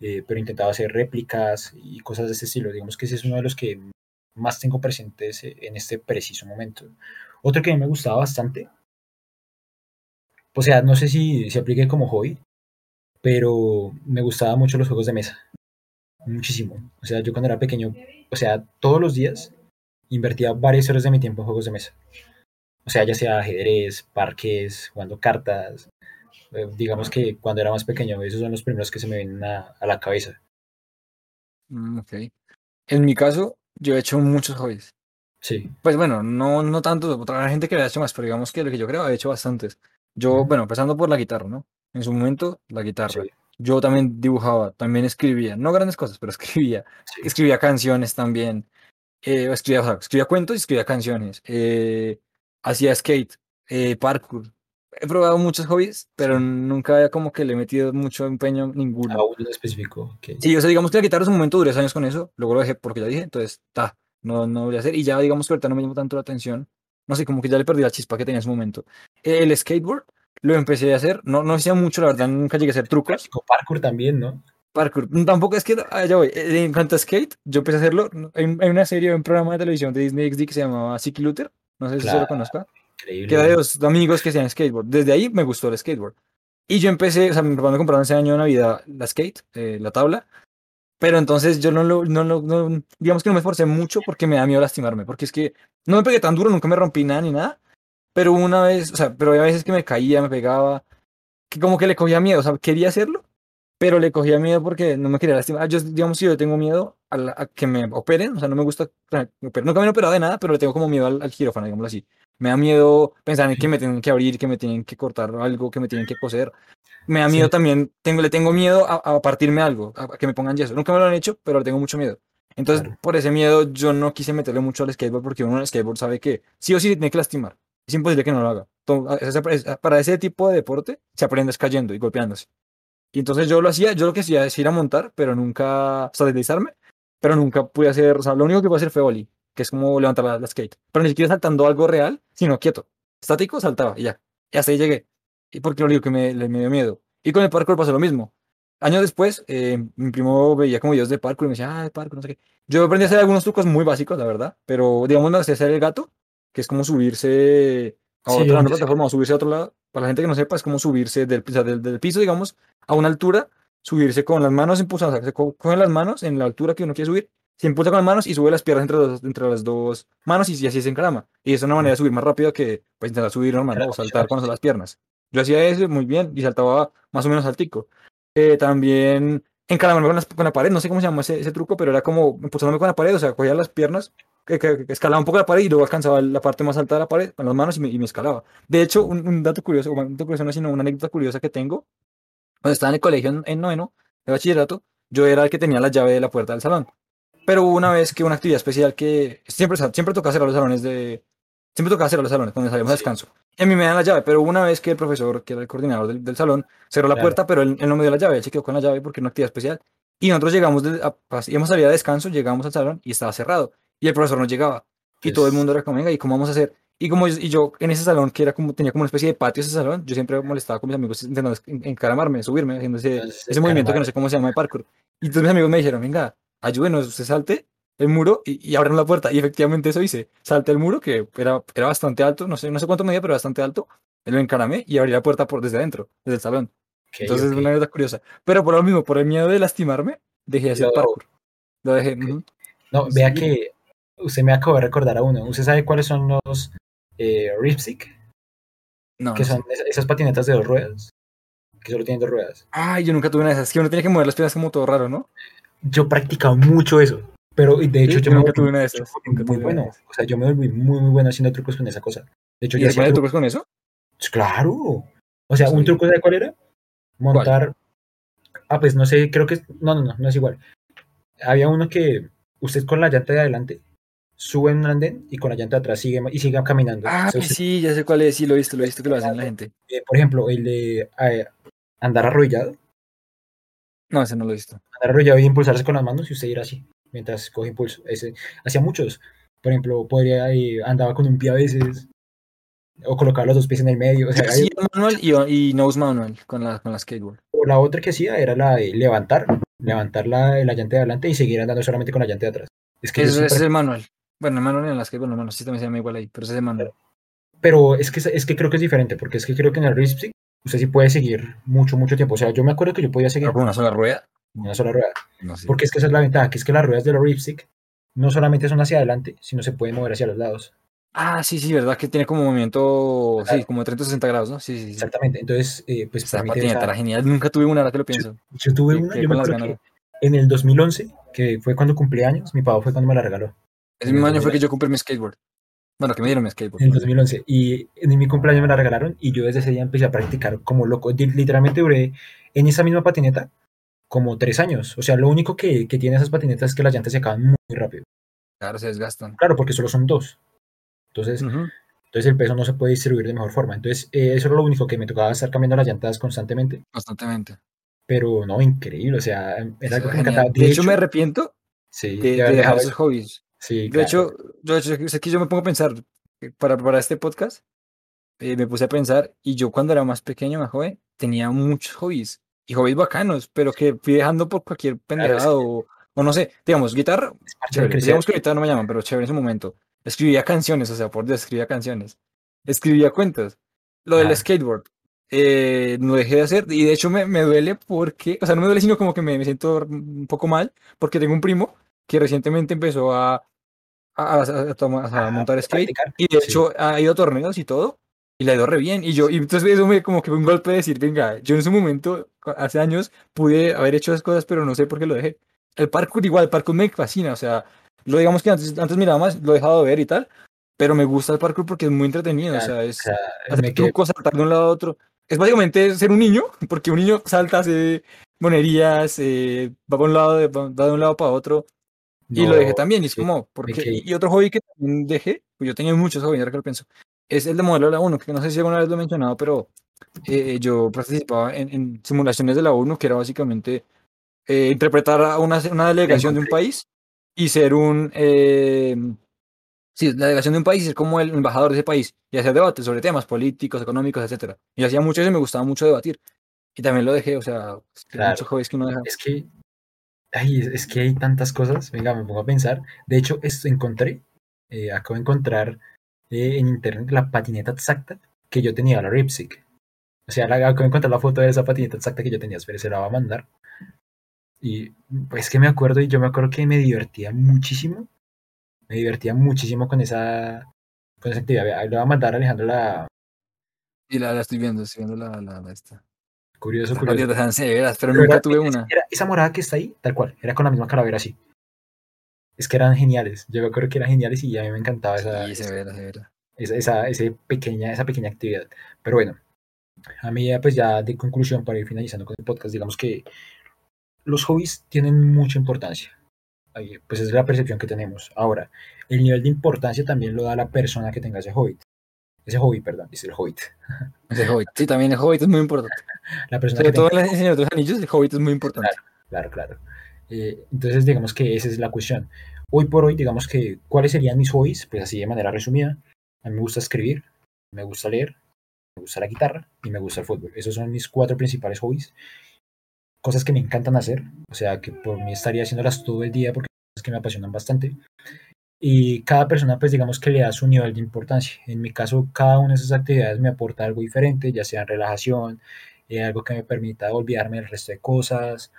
eh, pero intentaba hacer réplicas y cosas de este estilo. Digamos que ese es uno de los que más tengo presentes en este preciso momento. Otro que a mí me gustaba bastante, o sea, no sé si se aplique como hobby, pero me gustaban mucho los juegos de mesa. Muchísimo. O sea, yo cuando era pequeño, o sea, todos los días invertía varias horas de mi tiempo en juegos de mesa. O sea, ya sea ajedrez, parques, jugando cartas. Eh, digamos que cuando era más pequeño, esos son los primeros que se me vienen a, a la cabeza. Mm, ok. En mi caso, yo he hecho muchos hobbies. Sí. Pues bueno, no, no tanto, otra gente que lo ha hecho más, pero digamos que lo que yo creo he hecho bastantes. Yo, bueno, empezando por la guitarra, ¿no? En su momento, la guitarra. Sí. Yo también dibujaba, también escribía, no grandes cosas, pero escribía. Sí. Escribía canciones también. Eh, escribía, o sea, escribía cuentos y escribía canciones. Eh, hacía skate, eh, parkour. He probado muchos hobbies, pero nunca como que le he metido mucho empeño ninguno. A uno específico. ok. Sí, o sea, digamos que la guitarra en su momento duré años con eso, luego lo dejé porque ya dije, entonces, ta, no, no voy a hacer. Y ya digamos que ahorita no me llama tanto la atención. No sé, como que ya le perdí la chispa que tenía en su momento. El skateboard lo empecé a hacer, no, no hacía mucho, la verdad, nunca llegué a hacer trucos. Practico parkour también, ¿no? Parkour, mm, tampoco es que, ah, ya voy, eh, en cuanto a skate, yo empecé a hacerlo, hay, un- hay una serie, un programa de televisión de Disney XD que se llamaba City Luther, no sé si se Claro. lo conozca, que Increíble. era de dos amigos que hacían skateboard. Desde ahí me gustó el skateboard. Y yo empecé, o sea, mi papá me compraron ese año de Navidad la skate, eh, la tabla, pero entonces yo no lo, no, lo- no- digamos que no me esforcé mucho porque me da miedo lastimarme, porque es que no me pegué tan duro, nunca me rompí nada ni nada, pero una vez, o sea, pero había veces que me caía, me pegaba, que como que le cogía miedo, o sea, quería hacerlo, pero le cogía miedo porque no me quería lastimar. Ah, Yo, digamos, si yo tengo miedo a, la- a que me operen, o sea, no me gusta, nunca me han operado de nada, pero le tengo como miedo al, al quirófano, digámoslo así. Me da miedo pensar en que me tienen que abrir, que me tienen que cortar algo, que me tienen que coser. Me da Sí. miedo también, tengo, le tengo miedo a, a partirme algo, a, a que me pongan yeso. Nunca me lo han hecho, pero le tengo mucho miedo. Entonces, Claro. por ese miedo, yo no quise meterle mucho al skateboard porque uno en el skateboard sabe que sí o sí tiene que lastimar. Es imposible que no lo haga. Ese- Para ese tipo de deporte se aprende cayendo y golpeándose. Y entonces yo lo hacía, yo lo que hacía es ir a montar, pero nunca, o sea, deslizarme, pero nunca pude hacer, o sea, lo único que pude hacer fue ollie, que es como levantar la, la skate, pero ni siquiera saltando algo real, sino quieto. Estático, saltaba y ya. Y hasta ahí llegué. Y porque lo único que me, me dio miedo. Y con el parkour pasó lo mismo. Años después, eh, mi primo veía como videos de parkour y me decía, ah, de parkour, no sé qué. Yo aprendí a hacer algunos trucos muy básicos, la verdad, pero digamos, me hacía hacer el gato, que es como subirse a Sí, otra, plataforma o subirse a otro lado. Para la gente que no sepa, es como subirse del, o sea, del, del piso, digamos, a una altura, subirse con las manos impulsadas, o sea, se co- cogen las manos en la altura que uno quiere subir, se impulsa con las manos y sube las piernas entre, los- entre las dos manos y, y así se encarama. Y es una manera de subir más rápido que pues, intentar subir normal, ¿no? o saltar con las piernas. Yo hacía eso muy bien y saltaba más o menos altico. Eh, también encaramarme con, las- con la pared, no sé cómo se llama ese, ese truco, pero era como impulsándome con la pared, o sea, cogía las piernas, que, que- que escalaba un poco la pared y luego alcanzaba la parte más alta de la pared con las manos y me, y me escalaba. De hecho, un, un dato curioso, un dato curioso no, sino una anécdota curiosa que tengo, cuando estaba en el colegio en, en noveno de bachillerato, yo era el que tenía la llave de la puerta del salón. Pero hubo una vez que una actividad especial que siempre, siempre tocaba cerrar los salones de... Siempre tocaba cerrar los salones cuando salíamos a Sí. descanso. Y a mí me dan la llave, pero hubo una vez que el profesor, que era el coordinador del, del salón, cerró la Claro. puerta, pero él, él no me dio la llave, él se quedó con la llave porque era una actividad especial. Y nosotros llegamos, de, a, íbamos a salir a descanso, llegamos al salón y estaba cerrado. Y el profesor no llegaba. Y Pues- todo el mundo era como, venga, ¿y cómo vamos a hacer? Y como y yo en ese salón, que era como, tenía como una especie de patio ese salón, yo siempre molestaba con mis amigos intentando en- encaramarme, subirme, haciendo ese, ese movimiento que no sé cómo se llama de parkour. Y entonces mis amigos me dijeron, venga, ayúdenos, usted salte el muro y, y abran la puerta. Y efectivamente eso hice. Salté el muro, que era, era bastante alto, no sé, no sé cuánto medía, pero bastante alto. Lo encaramé y abrí la puerta por desde adentro, desde el salón. Entonces es una anécdota curiosa. Pero por lo mismo, por el miedo de lastimarme, dejé de hacer Lo- parkour. Lo dejé. No, Sí. vea que usted me acabó de recordar a uno. ¿Usted sabe cuáles son los eh, Ripstick? No, Que no son es- esas patinetas de dos ruedas. Que solo tienen dos ruedas. Ay, yo nunca tuve una de esas. Que uno tiene que mover las piernas como todo raro, ¿no? Yo he practicado mucho eso. Pero de hecho Sí, yo me volví una de esas. Muy bueno. esas. O sea, yo me volví muy, muy bueno haciendo trucos con esa cosa. De hecho, ¿Y ponen trucos. trucos con eso? Pues Claro. O sea, un truco de cuál era? Montar. Ah, pues no sé, creo que. No, no, no, no es igual. Había uno que usted con la llanta de adelante sube en un andén y con la llanta de atrás sigue y sigue caminando. Ah, sea, usted- sí, ya sé cuál es. Sí, lo he visto, lo he visto que lo hacen la gente. eh, por ejemplo, el de eh, andar arrodillado. No, ese no lo he visto. Andar arrollado y impulsarse con las manos y usted ir así, mientras coge impulso. Ese, hacía muchos. Por ejemplo, podría eh, andaba con un pie a veces, o colocar los dos pies en el medio. O sea, Sí, manual y, y nose manual con la, con la skateboard. o la otra que hacía era la de levantar, levantar la, la llanta de adelante y seguir andando solamente con la llanta de atrás. Es que es es súper- el manual. Bueno, el manual en la skateboard, no, bueno, sí también se llama igual ahí, pero ese es el manual. Pero es que, es que creo que es diferente, porque es que creo que en el Ripstick usted sí puede seguir mucho, mucho tiempo. O sea, yo me acuerdo que yo podía seguir ¿Pero con una sola rueda? una sola rueda. No. Porque es que esa es la ventaja, que es que las ruedas de los Ripstick no solamente son hacia adelante, sino se pueden mover hacia los lados. Ah, sí, sí, verdad que tiene como movimiento, sí, como de 360 grados, ¿no? Sí, sí, sí. Exactamente. Entonces, eh, pues Esa patineta era genial. Nunca tuve una, ahora que lo pienso. Yo tuve una, yo me acuerdo que en el 2011, que fue cuando cumplí años, mi papá fue cuando me la regaló. Ese mismo año fue que yo compré mi skateboard. Bueno, que me dieron mi skateboard. En el 2011. Y en mi cumpleaños me la regalaron y yo desde ese día empecé a practicar como loco. Literalmente duré en esa misma patineta como tres años. O sea, lo único que, que tiene esas patinetas es que las llantas se acaban muy, muy rápido. Claro, se desgastan. Claro, porque solo son dos. Entonces, entonces el peso no se puede distribuir de mejor forma. Entonces, eh, eso era lo único que me tocaba estar cambiando las llantas constantemente. Constantemente. Pero no, increíble. O sea, era Eso algo era que me encantaba. De hecho, me arrepiento sí, de, de haber dejar esos eso. hobbies. Sí, De claro. hecho, yo, de hecho, es que yo me pongo a pensar, eh, para, para este podcast, eh, me puse a pensar, y yo cuando era más pequeño, más joven, tenía muchos hobbies, y hobbies bacanos, pero que fui dejando por cualquier Claro, es pendejada, o, o no sé, digamos, guitarra, de chévere, crecer. digamos que ahorita no me llaman, pero chévere en su momento. Escribía canciones, o sea, por Dios, escribía canciones. Escribía cuentos. Lo del Ajá. skateboard, eh, no dejé de hacer, y de hecho me, me duele porque, o sea, no me duele, sino como que me, me siento un poco mal, porque tengo un primo que recientemente empezó a, a, a- a tomar- a A montar skate, y de Sí. hecho ha ido a torneos y todo, y le ha ido re bien, y yo, y entonces eso me como que fue un golpe de decir, venga, yo en su momento, hace años, pude haber hecho esas cosas, pero no sé por qué lo dejé. El parkour igual, el parkour me fascina, o sea, lo digamos que antes, antes miraba más, lo he dejado de ver y tal, pero me gusta el parkour porque es muy entretenido, o Claro, sea, o es sea, hacer me quedé- trucos, saltar de un lado a otro. Es básicamente ser un niño, porque un niño salta, hace monerías, eh, va, para un lado, de- va de un lado para otro, y lo dejé no, también, y es como, porque, quedé- y otro hobby que también dejé, pues yo tenía muchos hobbies, ahora que lo pienso, es el de modelo de la 1, que no sé si alguna vez lo he mencionado, pero eh, yo participaba en, en simulaciones de la 1, que era básicamente eh, interpretar a una, una delegación de un país y ser un, eh, sí, la delegación de un país ser como el embajador de ese país y hacer debates sobre temas políticos, económicos, etcétera. Y hacía mucho eso y me gustaba mucho debatir. Y también lo dejé, o sea, es Claro. muchos hobbies que uno deja. Es que, ay, es, es que hay tantas cosas. Venga, me pongo a pensar. De hecho, esto encontré, eh, acabo de encontrar eh, en internet la patineta exacta que yo tenía, la Ripsic. O sea, acabo de encontrar la foto de esa patineta exacta que yo tenía. Espera, se la va a mandar. Y pues que me acuerdo, y yo me acuerdo que me divertía muchísimo. Me divertía muchísimo con esa, con esa actividad. Le voy a mandar a Alejandro la Y la, la estoy viendo, estoy viendo la, la, la esta. Curioso, curioso. eran severas, pero Pero nunca era- tuve una. era esa morada que está ahí, tal cual, era con la misma calavera así. Es que eran geniales. Yo me acuerdo que eran geniales y a mí me encantaba esa, Sí, esa, severa, severa. esa, esa- ese pequeña, esa pequeña actividad. Pero bueno, a mí ya, pues ya de conclusión para ir finalizando con el podcast, digamos que los hobbies tienen mucha importancia. Pues es la percepción que tenemos. Ahora, el nivel de importancia también lo da la persona que tenga ese hobby. Ese hobby, perdón, es el hobbit. Ese hobbit. Sí, también el hobbit es muy importante. La persona Sobre que todo tenga en el Señor de los Anillos, el hobbit es muy importante. Claro, claro. Eh, entonces, digamos que esa es la cuestión. Hoy por hoy, digamos que, ¿cuáles serían mis hobbies? Pues así de manera resumida. A mí me gusta escribir, me gusta leer, me gusta la guitarra y me gusta el fútbol. Esos son mis cuatro principales hobbies. Cosas que me encantan hacer, o sea, que por mí estaría haciéndolas todo el día porque son cosas que me apasionan bastante. Y cada persona, pues digamos que le da su nivel de importancia. En mi caso, cada una de esas actividades me aporta algo diferente, ya sea relajación, eh, algo que me permita olvidarme del resto de cosas,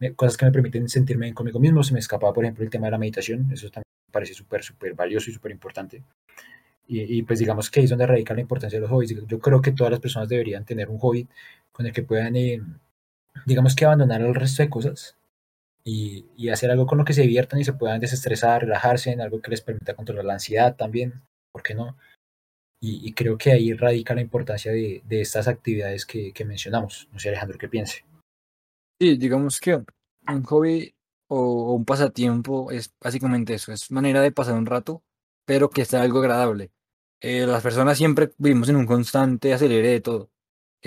me- cosas que me permiten sentirme bien conmigo mismo. Se me escapaba, por ejemplo, el tema de la meditación. Eso también me parece súper, súper valioso y súper importante. Y, y, pues digamos que ahí es donde radica la importancia de los hobbies. Yo creo que todas las personas deberían tener un hobby con el que puedan, eh, digamos que abandonar el resto de cosas y, y hacer algo con lo que se diviertan y se puedan desestresar, relajarse en algo que les permita controlar la ansiedad también, ¿por qué no? Y, y creo que ahí radica la importancia de, de estas actividades que, que mencionamos. No sé, Alejandro, ¿qué piense? Sí, digamos que un hobby o, o un pasatiempo es básicamente eso, es manera de pasar un rato, pero que sea algo agradable. Eh, las personas siempre vivimos en un constante acelere de todo.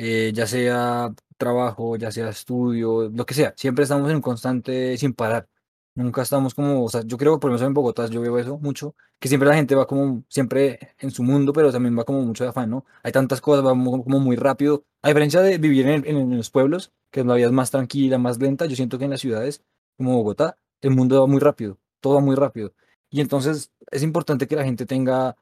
Eh, ya sea trabajo, ya sea estudio, lo que sea. Siempre estamos en constante sin parar. Nunca estamos como, o sea, yo creo, por lo menos en Bogotá, yo veo eso mucho, que siempre la gente va como, siempre en su mundo, pero también va como mucho de afán, ¿no? Hay tantas cosas, va como, muy rápido. A diferencia de vivir en, en los pueblos, que la vida es más tranquila, más lenta, yo siento que en las ciudades, como Bogotá, el mundo va muy rápido, todo va muy rápido. Y entonces es importante que la gente tenga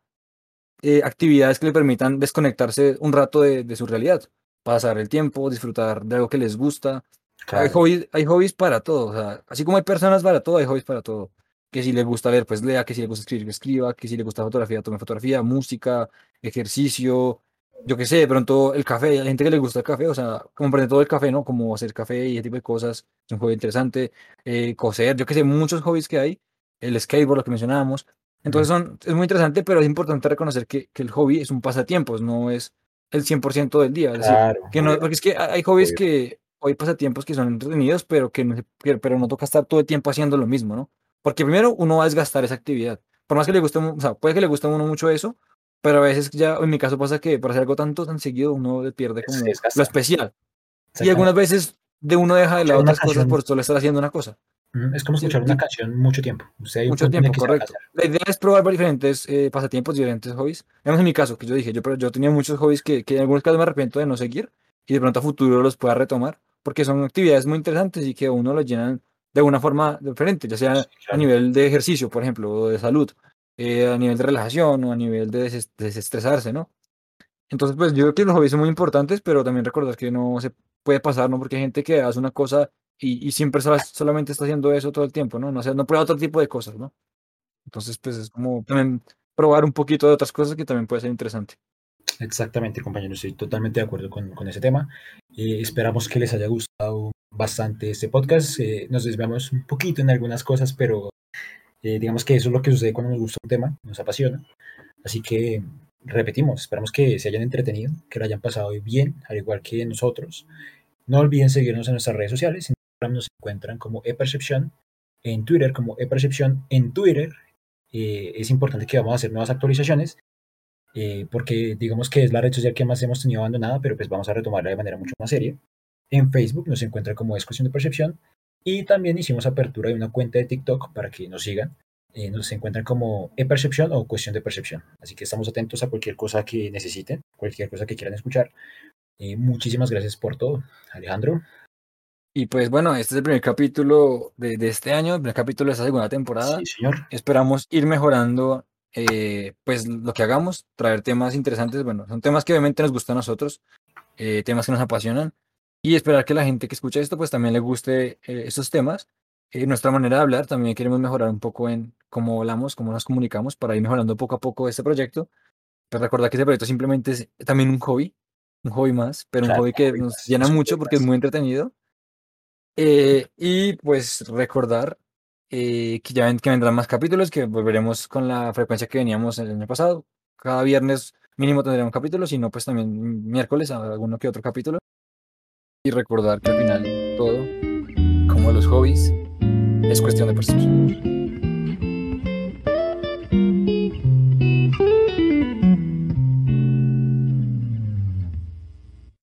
eh, actividades que le permitan desconectarse un rato de, de, su realidad, pasar el tiempo, disfrutar de algo que les gusta. Claro. Hay, hobbies, hay hobbies para todo, o sea, así como hay personas para todo, hay hobbies para todo. Que si le gusta leer, pues lea, que si le gusta escribir, escriba, que si le gusta fotografía, tome fotografía, música, ejercicio, yo qué sé, de pronto el café, hay gente que le gusta el café, o sea, comprende todo el café, ¿no? Como hacer café y ese tipo de cosas, es un hobby interesante, eh, coser, yo qué sé, muchos hobbies que hay, el skateboard, lo que mencionábamos, entonces son, es muy interesante, pero es importante reconocer que, que el hobby es un pasatiempos, no es el 100% del día. Es Claro, decir, que no, porque es que hay hobbies que, hay pasatiempos que son entretenidos, pero que no, pero no toca estar todo el tiempo haciendo lo mismo, ¿no? Porque primero uno va a desgastar esa actividad. Por más que le guste, o sea, puede que le guste a uno mucho eso, pero a veces ya, en mi caso pasa que para hacer algo tanto, tan seguido, uno le pierde como lo especial. Y algunas veces de uno deja de lado otras cosas por solo estar haciendo una cosa. Es como escuchar una canción mucho tiempo. Usted Mucho tiempo, a correcto. La idea es probar diferentes eh, pasatiempos, diferentes hobbies. Digamos en mi caso, que yo dije, yo, pero yo tenía muchos hobbies que, que en algunos casos me arrepiento de no seguir y de pronto a futuro los pueda retomar, porque son actividades muy interesantes y que a uno lo llenan de una forma diferente, ya sea Sí, a claro. nivel de ejercicio, por ejemplo, o de salud, eh, a nivel de relajación o a nivel de deses- desestresarse, ¿no? Entonces, pues yo creo que los hobbies son muy importantes, pero también recordar que no se puede pasar, ¿no? Porque hay gente que hace una cosa y, y siempre sola- solamente está haciendo eso todo el tiempo, ¿no? No, sé, no prueba otro tipo de cosas, ¿no? Entonces, pues es como también probar un poquito de otras cosas que también puede ser interesante. Exactamente, compañeros. Estoy totalmente de acuerdo con, con ese tema. Eh, esperamos que les haya gustado bastante este podcast. Eh, nos desviamos un poquito en algunas cosas, pero eh, digamos que eso es lo que sucede cuando nos gusta un tema, nos apasiona. Así que repetimos, esperamos que se hayan entretenido, que lo hayan pasado bien, al igual que nosotros. No olviden seguirnos en nuestras redes sociales. Instagram nos encuentran como ePercepción, en Twitter como ePercepción, en Twitter. eh, es importante que vamos a hacer nuevas actualizaciones eh, porque digamos que es la red social que más hemos tenido abandonada, pero pues vamos a retomarla de manera mucho más seria. En Facebook nos encuentra como Es Cuestión de Percepción y también hicimos apertura de una cuenta de TikTok para que nos sigan. Eh, nos encuentran como e-percepción o cuestión de percepción. Así que estamos atentos a cualquier cosa que necesiten, cualquier cosa que quieran escuchar. Eh, muchísimas gracias por todo, Alejandro. Y pues bueno, este es el primer capítulo de, de este año, el primer capítulo de esta segunda temporada. Sí, señor. Esperamos ir mejorando eh, pues lo que hagamos, traer temas interesantes. Bueno, son temas que obviamente nos gustan a nosotros, eh, temas que nos apasionan y esperar que la gente que escucha esto pues también le guste eh, estos temas. Nuestra manera de hablar también queremos mejorar un poco en cómo hablamos, cómo nos comunicamos para ir mejorando poco a poco este proyecto. Pero recordar que este proyecto simplemente es también un hobby, un hobby más, pero un hobby que nos llena mucho porque es muy entretenido. Eh, y pues recordar eh, que ya ven que vendrán más capítulos, que volveremos con la frecuencia que veníamos el año pasado. Cada viernes mínimo tendremos un capítulo, si no, pues también miércoles alguno que otro capítulo. Y recordar que al final todo, como los hobbies, es cuestión de percepción.